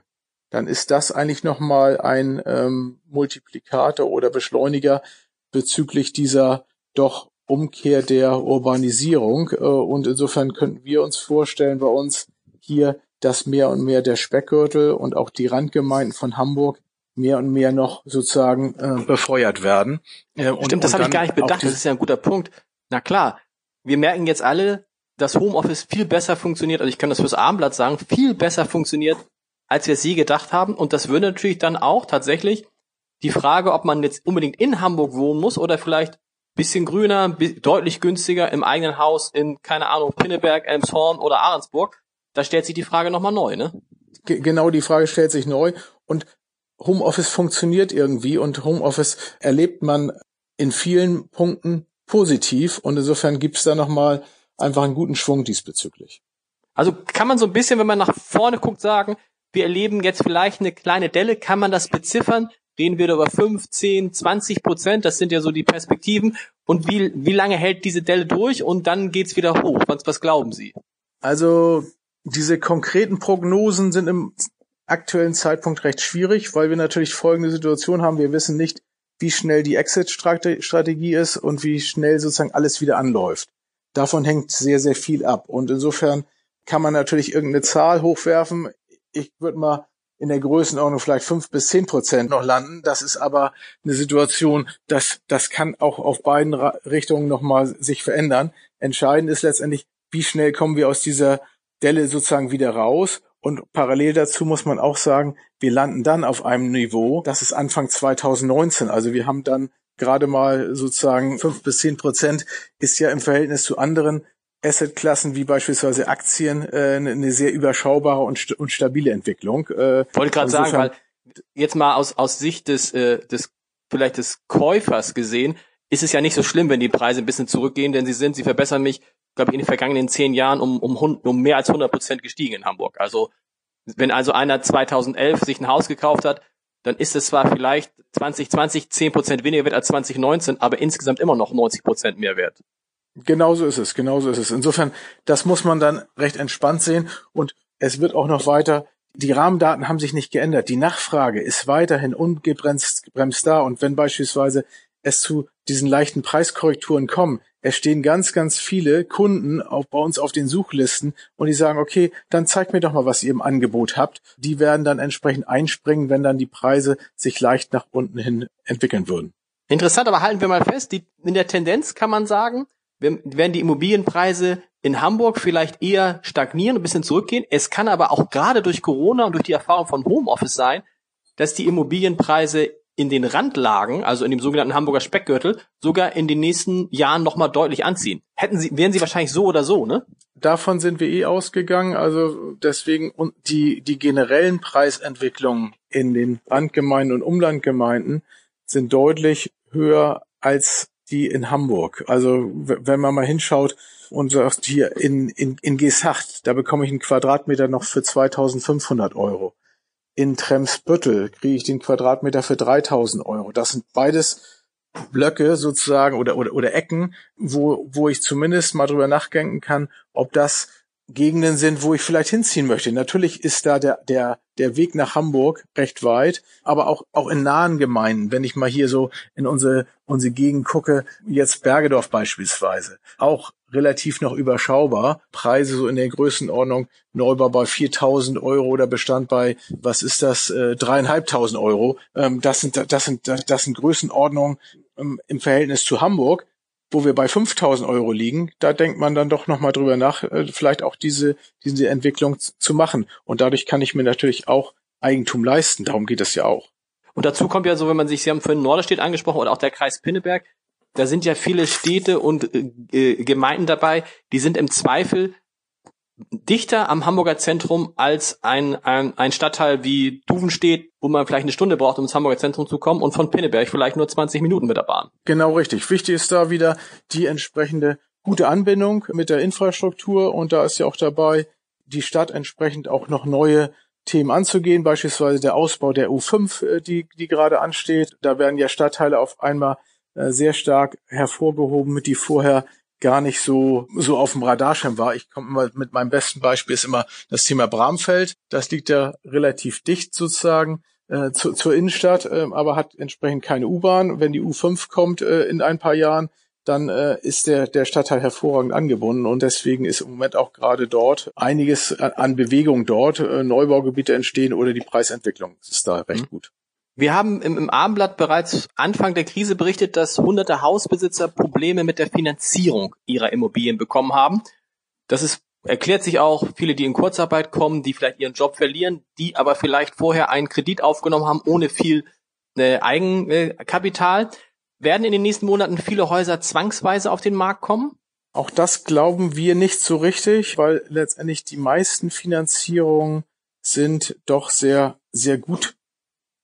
dann ist das eigentlich nochmal ein ähm, Multiplikator oder Beschleuniger bezüglich dieser doch Umkehr der Urbanisierung. Äh, und insofern könnten wir uns vorstellen bei uns hier, dass mehr und mehr der Speckgürtel und auch die Randgemeinden von Hamburg mehr und mehr noch sozusagen äh, befeuert werden. Äh, Stimmt, und, das habe ich gar nicht bedacht. Das ist ja ein guter Punkt. Na klar, wir merken jetzt alle, dass Homeoffice viel besser funktioniert, also ich kann das fürs Abendblatt sagen, viel besser funktioniert, als wir es je gedacht haben. Und das würde natürlich dann auch tatsächlich die Frage, ob man jetzt unbedingt in Hamburg wohnen muss oder vielleicht bisschen grüner, deutlich günstiger im eigenen Haus in, keine Ahnung, Pinneberg, Elmshorn oder Ahrensburg. Da stellt sich die Frage nochmal neu, ne? G genau, die Frage stellt sich neu. Und Homeoffice funktioniert irgendwie und Homeoffice erlebt man in vielen Punkten positiv. Und insofern gibt's da nochmal einfach einen guten Schwung diesbezüglich. Also kann man so ein bisschen, wenn man nach vorne guckt, sagen, wir erleben jetzt vielleicht eine kleine Delle, kann man das beziffern? Reden wir da über 15, 20 Prozent? Das sind ja so die Perspektiven. Und wie, wie lange hält diese Delle durch und dann geht's wieder hoch? Was, was glauben Sie? Also diese konkreten Prognosen sind im aktuellen Zeitpunkt recht schwierig, weil wir natürlich folgende Situation haben. Wir wissen nicht, wie schnell die Exit-Strategie ist und wie schnell sozusagen alles wieder anläuft. Davon hängt sehr, sehr viel ab. Und insofern kann man natürlich irgendeine Zahl hochwerfen. Ich würde mal in der Größenordnung vielleicht fünf bis zehn Prozent noch landen. Das ist aber eine Situation, das, das kann auch auf beiden Richtungen nochmal sich verändern. Entscheidend ist letztendlich, wie schnell kommen wir aus dieser Delle sozusagen wieder raus. Und parallel dazu muss man auch sagen, wir landen dann auf einem Niveau, das ist Anfang 2019. Also wir haben dann gerade mal sozusagen fünf bis zehn Prozent ist ja im Verhältnis zu anderen Assetklassen wie beispielsweise Aktien äh, eine sehr überschaubare und, st und stabile Entwicklung. Äh, Wollte gerade sagen, weil jetzt mal aus, aus Sicht des, äh, des vielleicht des Käufers gesehen, ist es ja nicht so schlimm, wenn die Preise ein bisschen zurückgehen, denn sie sind, sie verbessern mich, glaube ich, in den vergangenen zehn Jahren um, um, um mehr als 100 Prozent gestiegen in Hamburg. Also wenn also einer 2011 sich ein Haus gekauft hat, dann ist es zwar vielleicht 2020 10 Prozent weniger wert als 2019, aber insgesamt immer noch 90 Prozent mehr wert. Genauso ist es, genauso ist es. Insofern, das muss man dann recht entspannt sehen und es wird auch noch weiter die Rahmendaten haben sich nicht geändert. Die Nachfrage ist weiterhin ungebremst bremst da. Und wenn beispielsweise es zu diesen leichten Preiskorrekturen kommen, es stehen ganz, ganz viele Kunden auch bei uns auf den Suchlisten und die sagen, okay, dann zeigt mir doch mal, was ihr im Angebot habt. Die werden dann entsprechend einspringen, wenn dann die Preise sich leicht nach unten hin entwickeln würden. Interessant, aber halten wir mal fest, die, in der Tendenz kann man sagen, werden die Immobilienpreise in Hamburg vielleicht eher stagnieren, ein bisschen zurückgehen. Es kann aber auch gerade durch Corona und durch die Erfahrung von Homeoffice sein, dass die Immobilienpreise in den Randlagen, also in dem sogenannten Hamburger Speckgürtel, sogar in den nächsten Jahren nochmal deutlich anziehen. Hätten sie, wären sie wahrscheinlich so oder so, ne? Davon sind wir eh ausgegangen. Also deswegen und die, die generellen Preisentwicklungen in den Randgemeinden und Umlandgemeinden sind deutlich höher als die in Hamburg. Also wenn man mal hinschaut und sagt, hier in, in, in Gesacht, da bekomme ich einen Quadratmeter noch für 2500 Euro. In Tremsbüttel kriege ich den Quadratmeter für 3000 Euro. Das sind beides Blöcke sozusagen oder, oder, oder Ecken, wo, wo ich zumindest mal drüber nachdenken kann, ob das Gegenden sind, wo ich vielleicht hinziehen möchte. Natürlich ist da der, der, der Weg nach Hamburg recht weit, aber auch, auch in nahen Gemeinden, wenn ich mal hier so in unsere, unsere Gegend gucke, jetzt Bergedorf beispielsweise, auch relativ noch überschaubar. Preise so in der Größenordnung Neubau bei 4.000 Euro oder Bestand bei, was ist das, äh, dreieinhalbtausend Euro. Ähm, das sind, das sind, das sind Größenordnungen ähm, im Verhältnis zu Hamburg wo wir bei 5000 Euro liegen, da denkt man dann doch nochmal drüber nach, äh, vielleicht auch diese, diese Entwicklung zu machen. Und dadurch kann ich mir natürlich auch Eigentum leisten. Darum geht es ja auch. Und dazu kommt ja so, wenn man sich, Sie haben vorhin Norderstedt angesprochen oder auch der Kreis Pinneberg, da sind ja viele Städte und äh, Gemeinden dabei, die sind im Zweifel dichter am Hamburger Zentrum als ein, ein, ein Stadtteil wie Duvenstedt, wo man vielleicht eine Stunde braucht, um ins Hamburger Zentrum zu kommen und von Pinneberg vielleicht nur 20 Minuten mit der Bahn. Genau richtig. Wichtig ist da wieder die entsprechende gute Anbindung mit der Infrastruktur und da ist ja auch dabei, die Stadt entsprechend auch noch neue Themen anzugehen, beispielsweise der Ausbau der U5, äh, die, die gerade ansteht. Da werden ja Stadtteile auf einmal äh, sehr stark hervorgehoben, die vorher gar nicht so so auf dem Radarschirm war. Ich komme immer mit meinem besten Beispiel ist immer das Thema Bramfeld. Das liegt ja relativ dicht sozusagen äh, zu, zur Innenstadt, äh, aber hat entsprechend keine U-Bahn. Wenn die U5 kommt äh, in ein paar Jahren, dann äh, ist der, der Stadtteil hervorragend angebunden und deswegen ist im Moment auch gerade dort einiges an, an Bewegung dort, äh, Neubaugebiete entstehen oder die Preisentwicklung ist da recht mhm. gut. Wir haben im, im Abendblatt bereits Anfang der Krise berichtet, dass hunderte Hausbesitzer Probleme mit der Finanzierung ihrer Immobilien bekommen haben. Das ist, erklärt sich auch viele, die in Kurzarbeit kommen, die vielleicht ihren Job verlieren, die aber vielleicht vorher einen Kredit aufgenommen haben ohne viel äh, Eigenkapital. Werden in den nächsten Monaten viele Häuser zwangsweise auf den Markt kommen? Auch das glauben wir nicht so richtig, weil letztendlich die meisten Finanzierungen sind doch sehr, sehr gut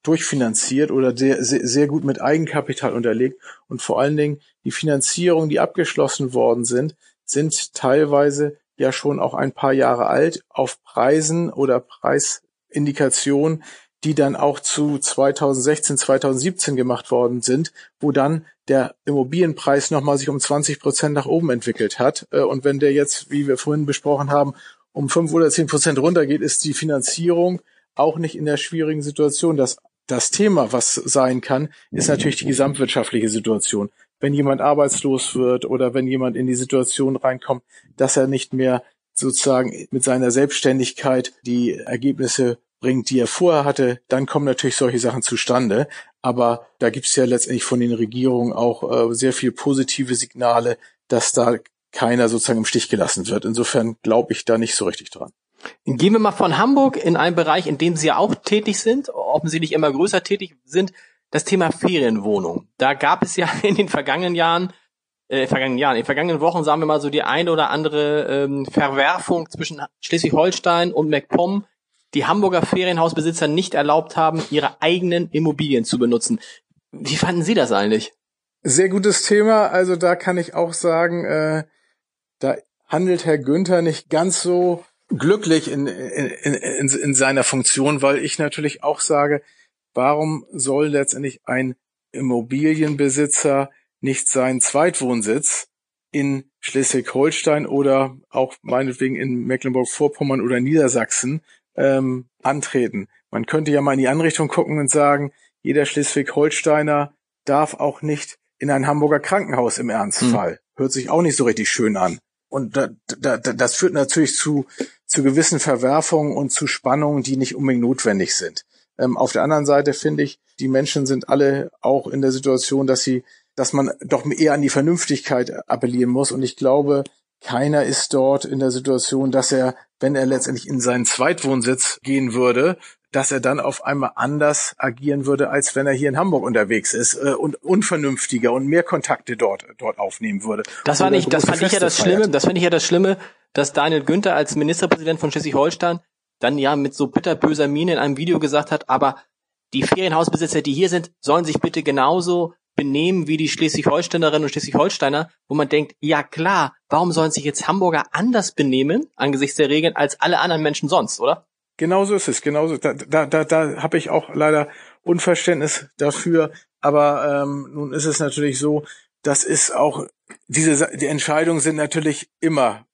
durchfinanziert oder sehr, sehr, gut mit Eigenkapital unterlegt. Und vor allen Dingen die Finanzierungen, die abgeschlossen worden sind, sind teilweise ja schon auch ein paar Jahre alt auf Preisen oder Preisindikationen, die dann auch zu 2016, 2017 gemacht worden sind, wo dann der Immobilienpreis nochmal sich um 20 Prozent nach oben entwickelt hat. Äh, und wenn der jetzt, wie wir vorhin besprochen haben, um fünf oder zehn Prozent runtergeht, ist die Finanzierung auch nicht in der schwierigen Situation. Das das Thema, was sein kann, ist natürlich die gesamtwirtschaftliche Situation. Wenn jemand arbeitslos wird oder wenn jemand in die Situation reinkommt, dass er nicht mehr sozusagen mit seiner Selbstständigkeit die Ergebnisse bringt, die er vorher hatte, dann kommen natürlich solche Sachen zustande. Aber da gibt es ja letztendlich von den Regierungen auch äh, sehr viel positive Signale, dass da keiner sozusagen im Stich gelassen wird. Insofern glaube ich da nicht so richtig dran. Gehen wir mal von Hamburg in einen Bereich, in dem Sie ja auch tätig sind, offensichtlich immer größer tätig sind, das Thema Ferienwohnung. Da gab es ja [laughs] in den vergangenen Jahren, äh, vergangenen Jahren, in den vergangenen Wochen, sagen wir mal so, die eine oder andere ähm, Verwerfung zwischen Schleswig-Holstein und MacPom, die Hamburger Ferienhausbesitzer nicht erlaubt haben, ihre eigenen Immobilien zu benutzen. Wie fanden Sie das eigentlich? Sehr gutes Thema. Also da kann ich auch sagen, äh, da handelt Herr Günther nicht ganz so glücklich in, in, in, in seiner Funktion, weil ich natürlich auch sage, warum soll letztendlich ein Immobilienbesitzer nicht seinen Zweitwohnsitz in Schleswig-Holstein oder auch meinetwegen in Mecklenburg-Vorpommern oder Niedersachsen ähm, antreten. Man könnte ja mal in die Anrichtung gucken und sagen, jeder Schleswig-Holsteiner darf auch nicht in ein Hamburger Krankenhaus im Ernstfall. Hm. Hört sich auch nicht so richtig schön an. Und da, da, das führt natürlich zu, zu gewissen Verwerfungen und zu Spannungen, die nicht unbedingt notwendig sind. Ähm, auf der anderen Seite finde ich, die Menschen sind alle auch in der Situation, dass sie, dass man doch eher an die Vernünftigkeit appellieren muss. Und ich glaube, keiner ist dort in der Situation, dass er, wenn er letztendlich in seinen Zweitwohnsitz gehen würde, dass er dann auf einmal anders agieren würde, als wenn er hier in Hamburg unterwegs ist äh, und unvernünftiger und mehr Kontakte dort dort aufnehmen würde. Das war nicht, das fand Feste ich ja das feiert. Schlimme, das fand ich ja das Schlimme, dass Daniel Günther als Ministerpräsident von Schleswig-Holstein dann ja mit so bitterböser Miene in einem Video gesagt hat, aber die Ferienhausbesitzer, die hier sind, sollen sich bitte genauso benehmen wie die Schleswig-Holsteinerinnen und Schleswig-Holsteiner, wo man denkt, ja klar, warum sollen sich jetzt Hamburger anders benehmen angesichts der Regeln als alle anderen Menschen sonst, oder? Genauso ist es, genauso. Da, da, da, da habe ich auch leider Unverständnis dafür. Aber ähm, nun ist es natürlich so, das ist auch diese die Entscheidungen sind natürlich immer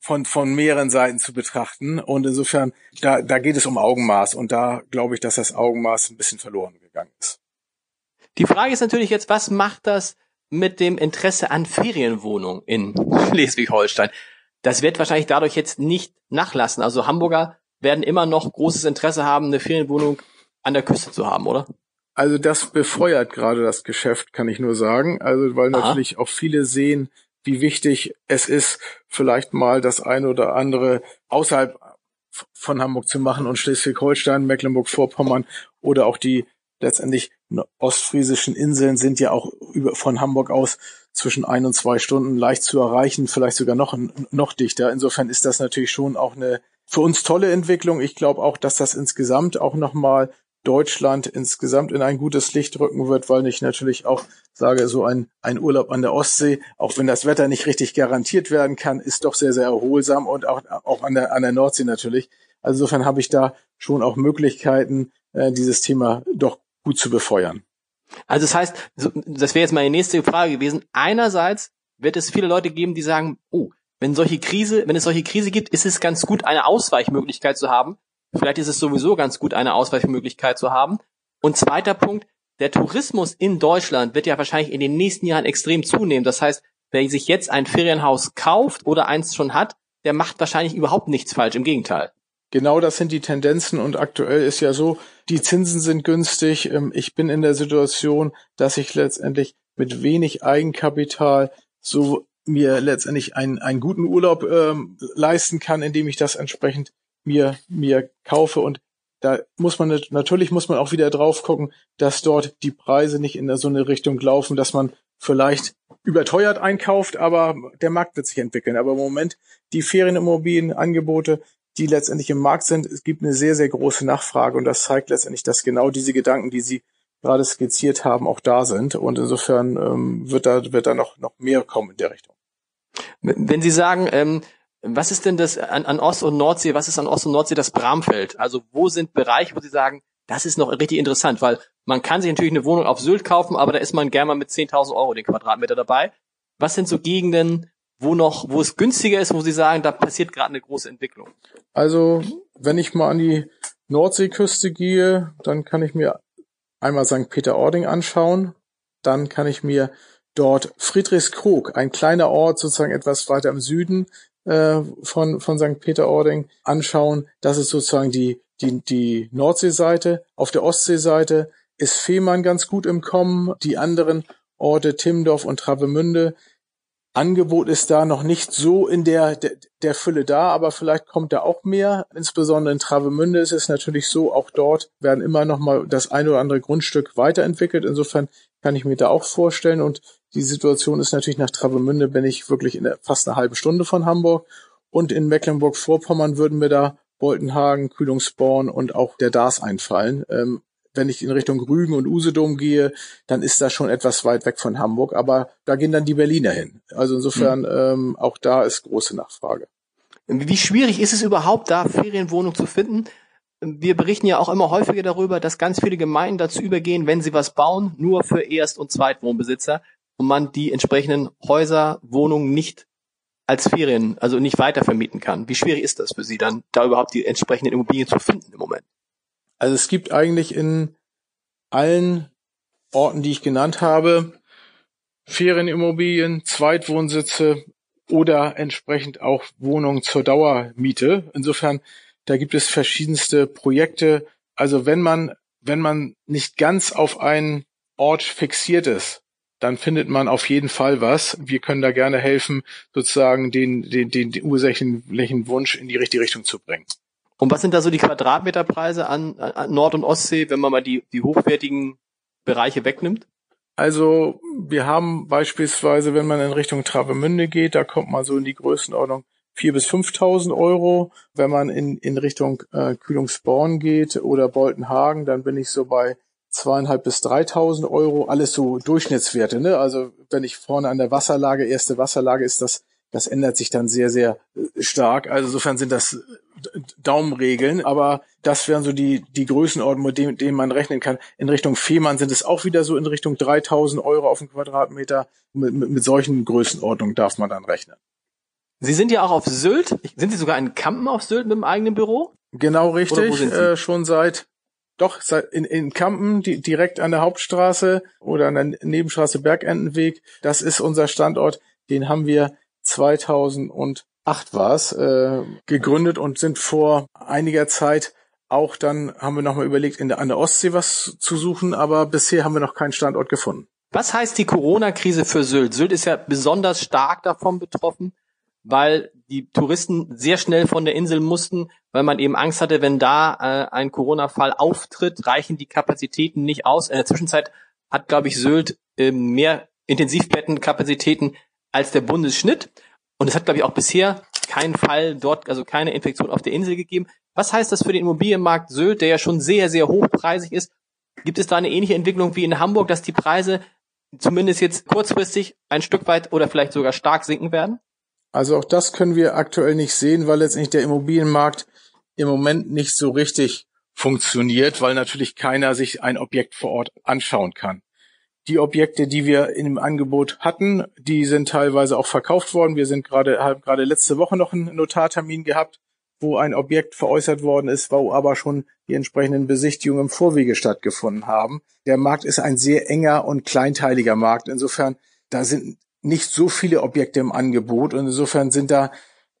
von von mehreren Seiten zu betrachten und insofern da da geht es um Augenmaß und da glaube ich, dass das Augenmaß ein bisschen verloren gegangen ist. Die Frage ist natürlich jetzt, was macht das mit dem Interesse an Ferienwohnungen in [laughs] Schleswig-Holstein? Das wird wahrscheinlich dadurch jetzt nicht nachlassen. Also Hamburger werden immer noch großes Interesse haben, eine Ferienwohnung an der Küste zu haben, oder? Also das befeuert gerade das Geschäft, kann ich nur sagen. Also weil Aha. natürlich auch viele sehen, wie wichtig es ist, vielleicht mal das eine oder andere außerhalb von Hamburg zu machen und Schleswig-Holstein, Mecklenburg-Vorpommern oder auch die letztendlich ostfriesischen Inseln sind ja auch über, von Hamburg aus zwischen ein und zwei Stunden leicht zu erreichen, vielleicht sogar noch, noch dichter. Insofern ist das natürlich schon auch eine für uns tolle Entwicklung. Ich glaube auch, dass das insgesamt auch nochmal Deutschland insgesamt in ein gutes Licht rücken wird, weil ich natürlich auch sage, so ein, ein Urlaub an der Ostsee, auch wenn das Wetter nicht richtig garantiert werden kann, ist doch sehr, sehr erholsam und auch, auch an der, an der Nordsee natürlich. Also insofern habe ich da schon auch Möglichkeiten, äh, dieses Thema doch gut zu befeuern. Also das heißt, das wäre jetzt meine nächste Frage gewesen. Einerseits wird es viele Leute geben, die sagen, oh, wenn solche Krise, wenn es solche Krise gibt, ist es ganz gut, eine Ausweichmöglichkeit zu haben. Vielleicht ist es sowieso ganz gut, eine Ausweichmöglichkeit zu haben. Und zweiter Punkt, der Tourismus in Deutschland wird ja wahrscheinlich in den nächsten Jahren extrem zunehmen. Das heißt, wer sich jetzt ein Ferienhaus kauft oder eins schon hat, der macht wahrscheinlich überhaupt nichts falsch. Im Gegenteil. Genau das sind die Tendenzen und aktuell ist ja so, die Zinsen sind günstig. Ähm, ich bin in der Situation, dass ich letztendlich mit wenig Eigenkapital so mir letztendlich einen, einen guten Urlaub ähm, leisten kann, indem ich das entsprechend mir, mir kaufe. Und da muss man natürlich muss man auch wieder drauf gucken, dass dort die Preise nicht in so eine Richtung laufen, dass man vielleicht überteuert einkauft, aber der Markt wird sich entwickeln. Aber im Moment die Ferienimmobilienangebote, die letztendlich im Markt sind, es gibt eine sehr, sehr große Nachfrage und das zeigt letztendlich, dass genau diese Gedanken, die Sie gerade skizziert haben, auch da sind. Und insofern ähm, wird da, wird da noch, noch mehr kommen in der Richtung. Wenn Sie sagen, ähm, was ist denn das an, an Ost- und Nordsee, was ist an Ost- und Nordsee das Bramfeld? Also wo sind Bereiche, wo Sie sagen, das ist noch richtig interessant, weil man kann sich natürlich eine Wohnung auf Sylt kaufen, aber da ist man gerne mal mit 10.000 Euro den Quadratmeter dabei. Was sind so Gegenden, wo noch, wo es günstiger ist, wo Sie sagen, da passiert gerade eine große Entwicklung? Also, wenn ich mal an die Nordseeküste gehe, dann kann ich mir einmal St. Peter-Ording anschauen. Dann kann ich mir dort Friedrichskrog, ein kleiner Ort sozusagen etwas weiter im Süden äh, von, von St. Peter-Ording, anschauen. Das ist sozusagen die, die, die Nordseeseite. Auf der Ostseeseite ist Fehmarn ganz gut im Kommen. Die anderen Orte Timdorf und Travemünde Angebot ist da noch nicht so in der, der, der Fülle da, aber vielleicht kommt da auch mehr. Insbesondere in Travemünde ist es natürlich so, auch dort werden immer noch mal das eine oder andere Grundstück weiterentwickelt. Insofern kann ich mir da auch vorstellen. Und die Situation ist natürlich nach Travemünde bin ich wirklich in der, fast eine halbe Stunde von Hamburg. Und in Mecklenburg-Vorpommern würden mir da Boltenhagen, Kühlungsborn und auch der Dars einfallen. Ähm, wenn ich in Richtung Rügen und Usedom gehe, dann ist das schon etwas weit weg von Hamburg, aber da gehen dann die Berliner hin. Also insofern mhm. ähm, auch da ist große Nachfrage. Wie schwierig ist es überhaupt, da Ferienwohnung zu finden? Wir berichten ja auch immer häufiger darüber, dass ganz viele Gemeinden dazu übergehen, wenn sie was bauen, nur für Erst- und Zweitwohnbesitzer und man die entsprechenden Häuser, Wohnungen nicht als Ferien, also nicht weiter kann. Wie schwierig ist das für Sie dann, da überhaupt die entsprechenden Immobilien zu finden im Moment? Also es gibt eigentlich in allen Orten, die ich genannt habe, Ferienimmobilien, Zweitwohnsitze oder entsprechend auch Wohnungen zur Dauermiete. Insofern, da gibt es verschiedenste Projekte. Also wenn man, wenn man nicht ganz auf einen Ort fixiert ist, dann findet man auf jeden Fall was. Wir können da gerne helfen, sozusagen den, den, den, den ursächlichen Wunsch in die richtige Richtung zu bringen. Und was sind da so die Quadratmeterpreise an, an Nord- und Ostsee, wenn man mal die, die hochwertigen Bereiche wegnimmt? Also wir haben beispielsweise, wenn man in Richtung Travemünde geht, da kommt man so in die Größenordnung 4.000 bis 5.000 Euro. Wenn man in, in Richtung äh, Kühlungsborn geht oder Boltenhagen, dann bin ich so bei zweieinhalb bis 3.000 Euro. Alles so Durchschnittswerte. Ne? Also wenn ich vorne an der Wasserlage, erste Wasserlage ist das das ändert sich dann sehr, sehr äh, stark. Also insofern sind das äh, Daumenregeln, aber das wären so die, die Größenordnung, mit denen, denen man rechnen kann. In Richtung Fehmarn sind es auch wieder so in Richtung 3000 Euro auf den Quadratmeter. Mit, mit, mit solchen Größenordnungen darf man dann rechnen. Sie sind ja auch auf Sylt. Sind Sie sogar in Kampen auf Sylt mit dem eigenen Büro? Genau richtig. Äh, schon seit doch in, in Kampen die, direkt an der Hauptstraße oder an der Nebenstraße Bergendenweg. Das ist unser Standort. Den haben wir 2008 war es äh, gegründet und sind vor einiger Zeit auch dann haben wir nochmal überlegt, in der, an der Ostsee was zu suchen, aber bisher haben wir noch keinen Standort gefunden. Was heißt die Corona-Krise für Sylt? Sylt ist ja besonders stark davon betroffen weil die Touristen sehr schnell von der Insel mussten, weil man eben Angst hatte, wenn da äh, ein Corona-Fall auftritt, reichen die Kapazitäten nicht aus. In der Zwischenzeit hat, glaube ich, Sylt äh, mehr Intensivbettenkapazitäten als der Bundesschnitt. Und es hat, glaube ich, auch bisher keinen Fall dort, also keine Infektion auf der Insel gegeben. Was heißt das für den Immobilienmarkt Sylt, der ja schon sehr, sehr hochpreisig ist? Gibt es da eine ähnliche Entwicklung wie in Hamburg, dass die Preise zumindest jetzt kurzfristig ein Stück weit oder vielleicht sogar stark sinken werden? Also auch das können wir aktuell nicht sehen, weil letztendlich der Immobilienmarkt im Moment nicht so richtig funktioniert, weil natürlich keiner sich ein Objekt vor Ort anschauen kann. Die Objekte, die wir im Angebot hatten, die sind teilweise auch verkauft worden. Wir sind gerade, haben gerade letzte Woche noch einen Notartermin gehabt, wo ein Objekt veräußert worden ist, wo aber schon die entsprechenden Besichtigungen im Vorwege stattgefunden haben. Der Markt ist ein sehr enger und kleinteiliger Markt. Insofern, da sind nicht so viele Objekte im Angebot und insofern sind da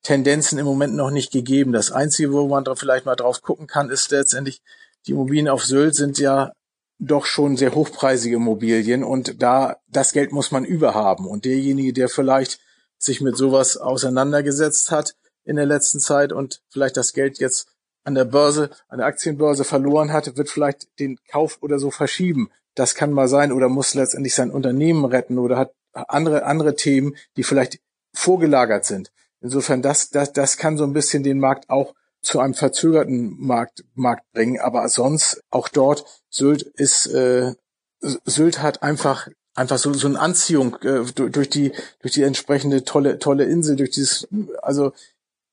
Tendenzen im Moment noch nicht gegeben. Das Einzige, wo man da vielleicht mal drauf gucken kann, ist letztendlich, die Immobilien auf Sylt sind ja doch schon sehr hochpreisige Immobilien und da, das Geld muss man überhaben. Und derjenige, der vielleicht sich mit sowas auseinandergesetzt hat in der letzten Zeit und vielleicht das Geld jetzt an der Börse, an der Aktienbörse verloren hat, wird vielleicht den Kauf oder so verschieben. Das kann mal sein oder muss letztendlich sein Unternehmen retten oder hat andere, andere Themen, die vielleicht vorgelagert sind. Insofern, das, das, das kann so ein bisschen den Markt auch zu einem verzögerten Markt, Markt bringen. Aber sonst, auch dort, Sylt ist, äh, Sylt hat einfach einfach so so eine Anziehung äh, durch die durch die entsprechende tolle tolle Insel durch dieses also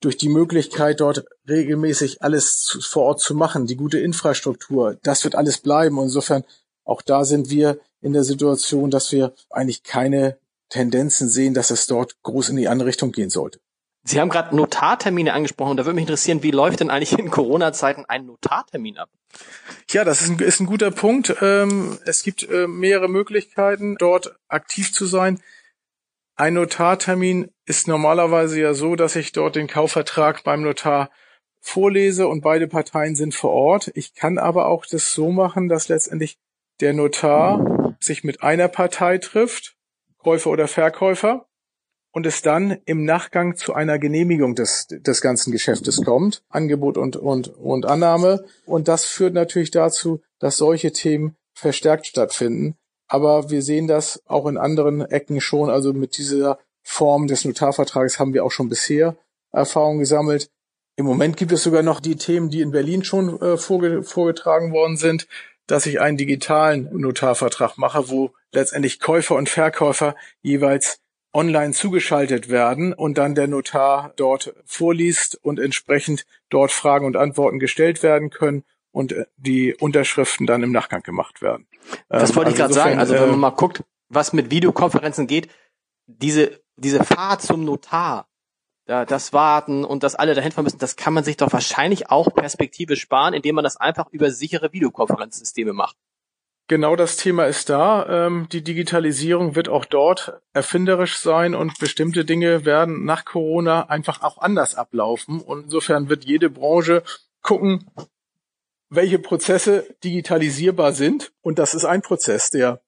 durch die Möglichkeit dort regelmäßig alles zu, vor Ort zu machen die gute Infrastruktur das wird alles bleiben insofern auch da sind wir in der Situation, dass wir eigentlich keine Tendenzen sehen, dass es dort groß in die andere Richtung gehen sollte. Sie haben gerade Notartermine angesprochen. Da würde mich interessieren, wie läuft denn eigentlich in Corona-Zeiten ein Notartermin ab? Ja, das ist ein, ist ein guter Punkt. Ähm, es gibt äh, mehrere Möglichkeiten, dort aktiv zu sein. Ein Notartermin ist normalerweise ja so, dass ich dort den Kaufvertrag beim Notar vorlese und beide Parteien sind vor Ort. Ich kann aber auch das so machen, dass letztendlich der Notar sich mit einer Partei trifft, Käufer oder Verkäufer, und es dann im Nachgang zu einer Genehmigung des, des ganzen Geschäftes kommt, Angebot und, und, und Annahme. Und das führt natürlich dazu, dass solche Themen verstärkt stattfinden. Aber wir sehen das auch in anderen Ecken schon. Also mit dieser Form des Notarvertrages haben wir auch schon bisher Erfahrungen gesammelt. Im Moment gibt es sogar noch die Themen, die in Berlin schon äh, vorge vorgetragen worden sind dass ich einen digitalen Notarvertrag mache, wo letztendlich Käufer und Verkäufer jeweils online zugeschaltet werden und dann der Notar dort vorliest und entsprechend dort Fragen und Antworten gestellt werden können und äh, die Unterschriften dann im Nachgang gemacht werden. Das wollte ich also gerade sagen. Also wenn man äh, mal guckt, was mit Videokonferenzen geht, diese, diese Fahrt zum Notar, da, das Warten und das alle dahin fahren müssen, das kann man sich doch wahrscheinlich auch Perspektive sparen, indem man das einfach über sichere Videokonferenzsysteme macht. Genau das Thema ist da. Ähm, die Digitalisierung wird auch dort erfinderisch sein und bestimmte Dinge werden nach Corona einfach auch anders ablaufen. Und insofern wird jede Branche gucken, welche Prozesse digitalisierbar sind. Und das ist ein Prozess, der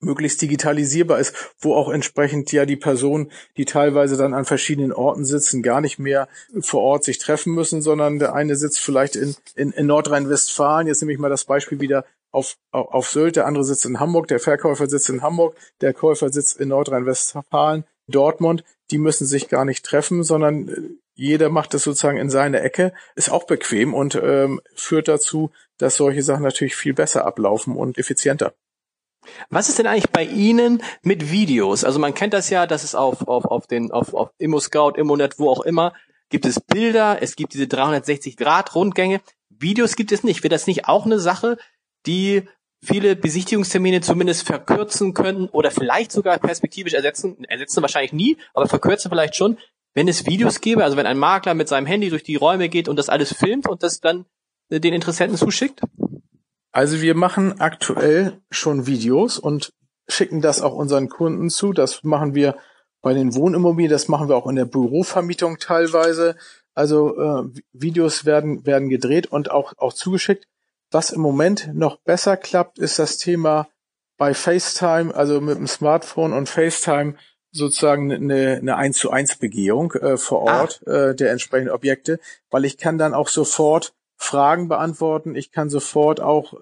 möglichst digitalisierbar ist, wo auch entsprechend ja die Personen, die teilweise dann an verschiedenen Orten sitzen, gar nicht mehr vor Ort sich treffen müssen, sondern der eine sitzt vielleicht in, in, in Nordrhein-Westfalen, jetzt nehme ich mal das Beispiel wieder auf, auf Sylt, der andere sitzt in Hamburg, der Verkäufer sitzt in Hamburg, der Käufer sitzt in Nordrhein-Westfalen, Dortmund, die müssen sich gar nicht treffen, sondern äh, jeder macht es sozusagen in seine Ecke, ist auch bequem und ähm, führt dazu, dass solche Sachen natürlich viel besser ablaufen und effizienter. Was ist denn eigentlich bei Ihnen mit Videos? Also man kennt das ja, dass es auf, auf, auf den, auf, auf ImmoScout, ImmoNet, wo auch immer, gibt es Bilder, es gibt diese 360 Grad Rundgänge. Videos gibt es nicht. Wird das nicht auch eine Sache, die viele Besichtigungstermine zumindest verkürzen können oder vielleicht sogar perspektivisch ersetzen, ersetzen wahrscheinlich nie, aber verkürzen vielleicht schon, wenn es Videos gäbe, also wenn ein Makler mit seinem Handy durch die Räume geht und das alles filmt und das dann den Interessenten zuschickt? Also wir machen aktuell schon Videos und schicken das auch unseren Kunden zu. Das machen wir bei den Wohnimmobilien, das machen wir auch in der Bürovermietung teilweise. Also äh, Videos werden werden gedreht und auch auch zugeschickt. Was im Moment noch besser klappt, ist das Thema bei FaceTime, also mit dem Smartphone und FaceTime sozusagen eine, eine 1 zu 1 Begehung äh, vor ah. Ort ah. äh, der entsprechenden Objekte, weil ich kann dann auch sofort Fragen beantworten, ich kann sofort auch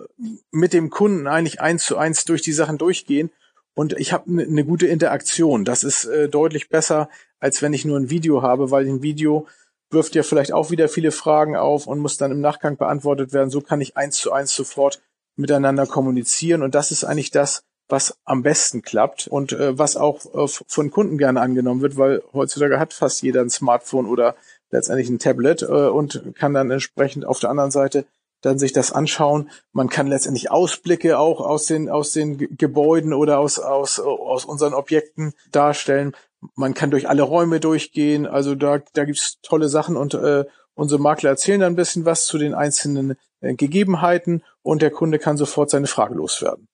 mit dem Kunden eigentlich eins zu eins durch die Sachen durchgehen und ich habe eine ne gute Interaktion. Das ist äh, deutlich besser, als wenn ich nur ein Video habe, weil ein Video wirft ja vielleicht auch wieder viele Fragen auf und muss dann im Nachgang beantwortet werden. So kann ich eins zu eins sofort miteinander kommunizieren und das ist eigentlich das, was am besten klappt und äh, was auch äh, von Kunden gerne angenommen wird, weil heutzutage hat fast jeder ein Smartphone oder letztendlich ein Tablet äh, und kann dann entsprechend auf der anderen Seite dann sich das anschauen. Man kann letztendlich Ausblicke auch aus den aus den Gebäuden oder aus aus aus unseren Objekten darstellen man kann durch alle Räume durchgehen. Also da, da gibt's tolle Sachen und äh, unsere Makler erzählen dann ein bisschen was zu den einzelnen äh, Gegebenheiten und der Kunde kann sofort seine Frage loswerden.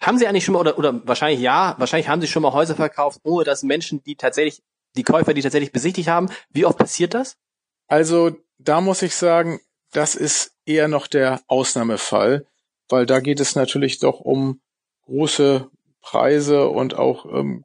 Haben Sie eigentlich schon mal, oder, oder wahrscheinlich ja, wahrscheinlich haben Sie schon mal Häuser verkauft, ohne dass Menschen, die tatsächlich, die Käufer, die tatsächlich besichtigt haben, wie oft passiert das? Also da muss ich sagen, das ist eher noch der Ausnahmefall, weil da geht es natürlich doch um große Preise und auch ähm,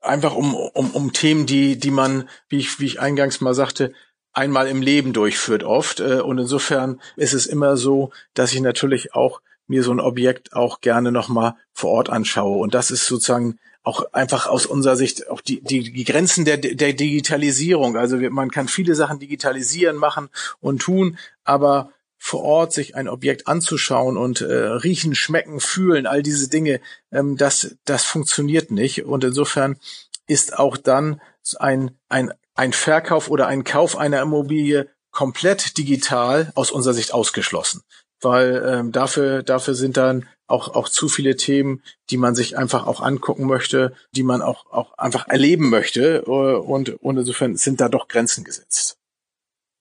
einfach um, um, um Themen, die, die man, wie ich, wie ich eingangs mal sagte, einmal im Leben durchführt oft. Äh, und insofern ist es immer so, dass ich natürlich auch mir so ein Objekt auch gerne nochmal vor Ort anschaue. Und das ist sozusagen auch einfach aus unserer Sicht auch die, die, die Grenzen der, der Digitalisierung. Also man kann viele Sachen digitalisieren, machen und tun, aber vor Ort sich ein Objekt anzuschauen und äh, riechen, schmecken, fühlen, all diese Dinge, ähm, das, das funktioniert nicht. Und insofern ist auch dann ein, ein, ein Verkauf oder ein Kauf einer Immobilie komplett digital aus unserer Sicht ausgeschlossen. Weil ähm, dafür, dafür sind dann auch, auch zu viele Themen, die man sich einfach auch angucken möchte, die man auch, auch einfach erleben möchte. Äh, und, und insofern sind da doch Grenzen gesetzt.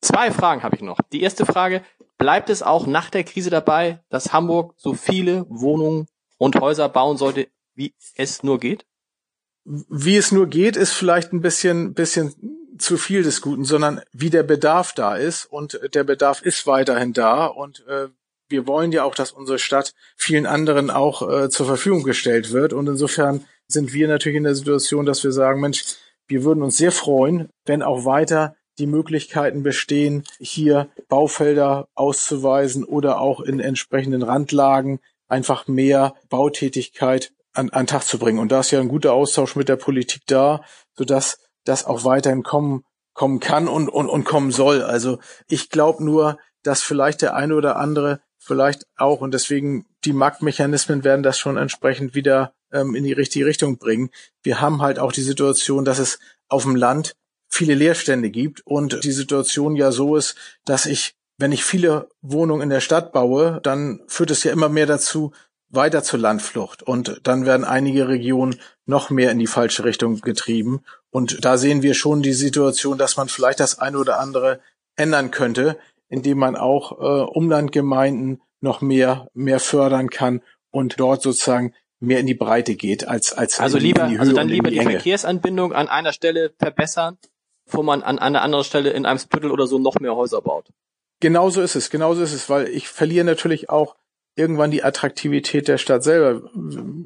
Zwei Fragen habe ich noch. Die erste Frage, bleibt es auch nach der Krise dabei, dass Hamburg so viele Wohnungen und Häuser bauen sollte, wie es nur geht? Wie es nur geht, ist vielleicht ein bisschen, bisschen zu viel des Guten, sondern wie der Bedarf da ist und der Bedarf ist weiterhin da und äh, wir wollen ja auch, dass unsere Stadt vielen anderen auch äh, zur Verfügung gestellt wird und insofern sind wir natürlich in der Situation, dass wir sagen, Mensch, wir würden uns sehr freuen, wenn auch weiter die Möglichkeiten bestehen, hier Baufelder auszuweisen oder auch in entsprechenden Randlagen einfach mehr Bautätigkeit an, an Tag zu bringen. Und da ist ja ein guter Austausch mit der Politik da, sodass das auch weiterhin kommen, kommen kann und, und, und kommen soll. Also ich glaube nur, dass vielleicht der eine oder andere vielleicht auch, und deswegen die Marktmechanismen werden das schon entsprechend wieder ähm, in die richtige Richtung bringen. Wir haben halt auch die Situation, dass es auf dem Land viele Leerstände gibt und die Situation ja so ist, dass ich, wenn ich viele Wohnungen in der Stadt baue, dann führt es ja immer mehr dazu, weiter zur Landflucht und dann werden einige Regionen noch mehr in die falsche Richtung getrieben. Und da sehen wir schon die Situation, dass man vielleicht das eine oder andere ändern könnte, indem man auch äh, Umlandgemeinden noch mehr, mehr fördern kann und dort sozusagen mehr in die Breite geht als als also lieber also dann lieber die Verkehrsanbindung an einer Stelle verbessern bevor man an einer anderen Stelle in einem Spüttel oder so noch mehr Häuser baut. Genauso ist es, genauso ist es, weil ich verliere natürlich auch irgendwann die Attraktivität der Stadt selber.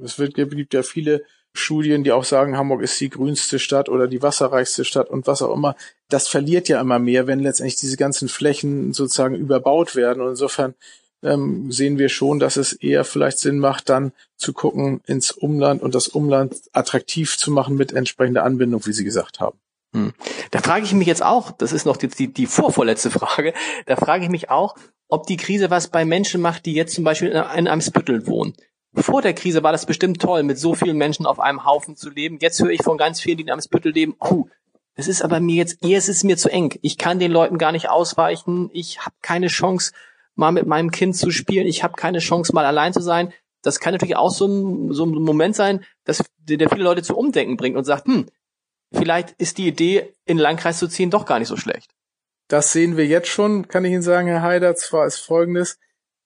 Es wird, gibt ja viele Studien, die auch sagen, Hamburg ist die grünste Stadt oder die wasserreichste Stadt und was auch immer. Das verliert ja immer mehr, wenn letztendlich diese ganzen Flächen sozusagen überbaut werden. Und insofern ähm, sehen wir schon, dass es eher vielleicht Sinn macht, dann zu gucken ins Umland und das Umland attraktiv zu machen mit entsprechender Anbindung, wie Sie gesagt haben. Hm. Da frage ich mich jetzt auch, das ist noch die, die, vorvorletzte Frage, da frage ich mich auch, ob die Krise was bei Menschen macht, die jetzt zum Beispiel in einem Spüttel wohnen. Vor der Krise war das bestimmt toll, mit so vielen Menschen auf einem Haufen zu leben. Jetzt höre ich von ganz vielen, die in Amtsbüttel leben, oh, es ist aber mir jetzt, es ist mir zu eng. Ich kann den Leuten gar nicht ausweichen. Ich habe keine Chance, mal mit meinem Kind zu spielen. Ich habe keine Chance, mal allein zu sein. Das kann natürlich auch so ein, so ein Moment sein, dass der viele Leute zu Umdenken bringt und sagt, hm, vielleicht ist die Idee, in den Landkreis zu ziehen, doch gar nicht so schlecht. Das sehen wir jetzt schon, kann ich Ihnen sagen, Herr Haider. Zwar ist folgendes,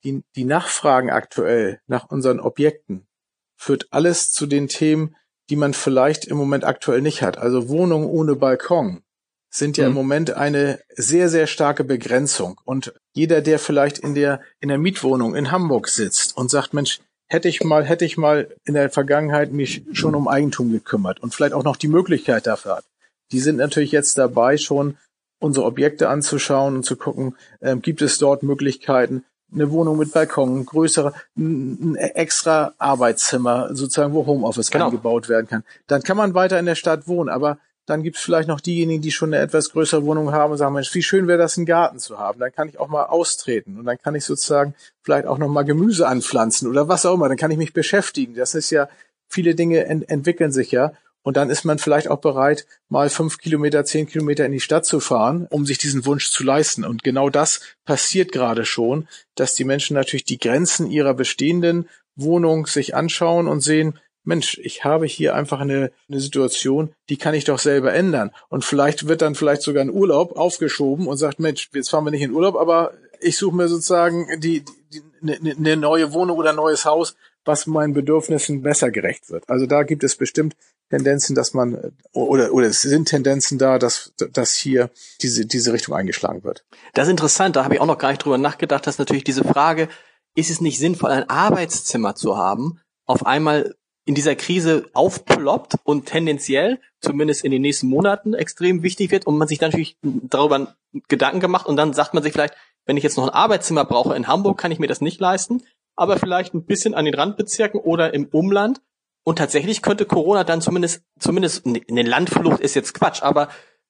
die, die Nachfragen aktuell nach unseren Objekten führt alles zu den Themen, die man vielleicht im Moment aktuell nicht hat. Also Wohnungen ohne Balkon sind ja mhm. im Moment eine sehr, sehr starke Begrenzung. Und jeder, der vielleicht in der, in der Mietwohnung in Hamburg sitzt und sagt, Mensch, hätte ich mal, hätte ich mal in der Vergangenheit mich schon um Eigentum gekümmert und vielleicht auch noch die Möglichkeit dafür hat. Die sind natürlich jetzt dabei, schon unsere Objekte anzuschauen und zu gucken, äh, gibt es dort Möglichkeiten, eine Wohnung mit Balkon, größere, ein extra Arbeitszimmer, sozusagen, wo Homeoffice genau. eingebaut werden kann. Dann kann man weiter in der Stadt wohnen, aber dann gibt es vielleicht noch diejenigen, die schon eine etwas größere Wohnung haben und sagen, Mensch, wie schön wäre das, einen Garten zu haben. Dann kann ich auch mal austreten und dann kann ich sozusagen vielleicht auch noch mal Gemüse anpflanzen oder was auch immer. Dann kann ich mich beschäftigen. Das ist ja, viele Dinge ent entwickeln sich ja. Und dann ist man vielleicht auch bereit, mal fünf Kilometer, zehn Kilometer in die Stadt zu fahren, um sich diesen Wunsch zu leisten. Und genau das passiert gerade schon, dass die Menschen natürlich die Grenzen ihrer bestehenden Wohnung sich anschauen und sehen, Mensch, ich habe hier einfach eine, eine Situation, die kann ich doch selber ändern. Und vielleicht wird dann vielleicht sogar ein Urlaub aufgeschoben und sagt, Mensch, jetzt fahren wir nicht in Urlaub, aber ich suche mir sozusagen die, die, eine, eine neue Wohnung oder ein neues Haus, was meinen Bedürfnissen besser gerecht wird. Also da gibt es bestimmt Tendenzen, dass man oder oder es sind Tendenzen da, dass dass hier diese diese Richtung eingeschlagen wird. Das ist interessant. Da habe ich auch noch gar nicht drüber nachgedacht, dass natürlich diese Frage, ist es nicht sinnvoll, ein Arbeitszimmer zu haben, auf einmal in dieser Krise aufploppt und tendenziell, zumindest in den nächsten Monaten, extrem wichtig wird und man sich dann natürlich darüber Gedanken gemacht und dann sagt man sich vielleicht, wenn ich jetzt noch ein Arbeitszimmer brauche in Hamburg, kann ich mir das nicht leisten, aber vielleicht ein bisschen an den Randbezirken oder im Umland. Und tatsächlich könnte Corona dann zumindest, zumindest eine Landflucht ist jetzt Quatsch, aber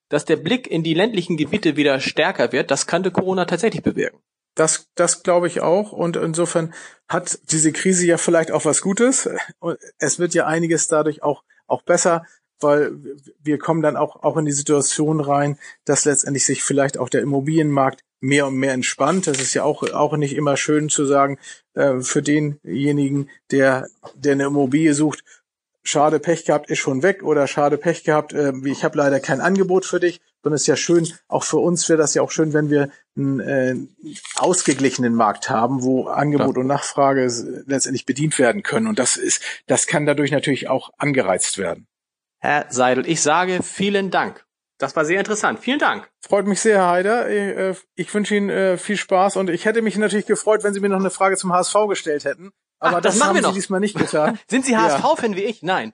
dass der Blick in die ländlichen Gebiete wieder stärker wird, das könnte Corona tatsächlich bewirken. Das, das glaube ich auch. Und insofern hat diese Krise ja vielleicht auch was Gutes. Es wird ja einiges dadurch auch, auch besser, weil wir kommen dann auch, auch in die Situation rein, dass letztendlich sich vielleicht auch der Immobilienmarkt mehr und mehr entspannt. Das ist ja auch, auch nicht immer schön zu sagen, äh, für denjenigen, der, der eine Immobilie sucht, schade Pech gehabt, ist schon weg oder schade Pech gehabt, äh, ich habe leider kein Angebot für dich, sondern es ist ja schön, auch für uns wäre das ja auch schön, wenn wir einen äh, ausgeglichenen Markt haben, wo Angebot Klar. und Nachfrage letztendlich bedient werden können. Und das ist, das kann dadurch natürlich auch angereizt werden. Herr Seidel, ich sage vielen Dank. Das war sehr interessant. Vielen Dank. Freut mich sehr, Herr Heider. Ich, äh, ich wünsche Ihnen äh, viel Spaß und ich hätte mich natürlich gefreut, wenn Sie mir noch eine Frage zum HSV gestellt hätten. Aber Ach, das, das haben Sie diesmal nicht getan. [laughs] Sind Sie HSV-Fan wie ich? Nein.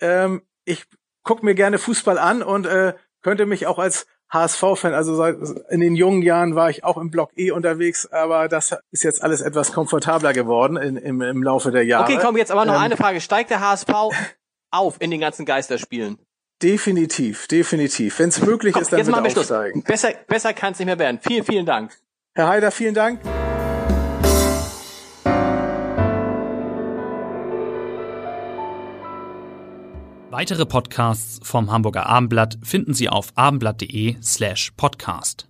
Ähm, ich gucke mir gerne Fußball an und äh, könnte mich auch als HSV-Fan, also seit, in den jungen Jahren war ich auch im Block E unterwegs, aber das ist jetzt alles etwas komfortabler geworden in, im, im Laufe der Jahre. Okay, komm, jetzt aber noch ähm, eine Frage. Steigt der HSV [laughs] auf in den ganzen Geisterspielen? Definitiv, definitiv. Wenn es möglich Komm, ist, dann jetzt machen wir aufsteigen. Schluss. Besser, besser kann es nicht mehr werden. Vielen, vielen Dank. Herr Heider, vielen Dank. Weitere Podcasts vom Hamburger Abendblatt finden Sie auf abendblatt.de slash podcast.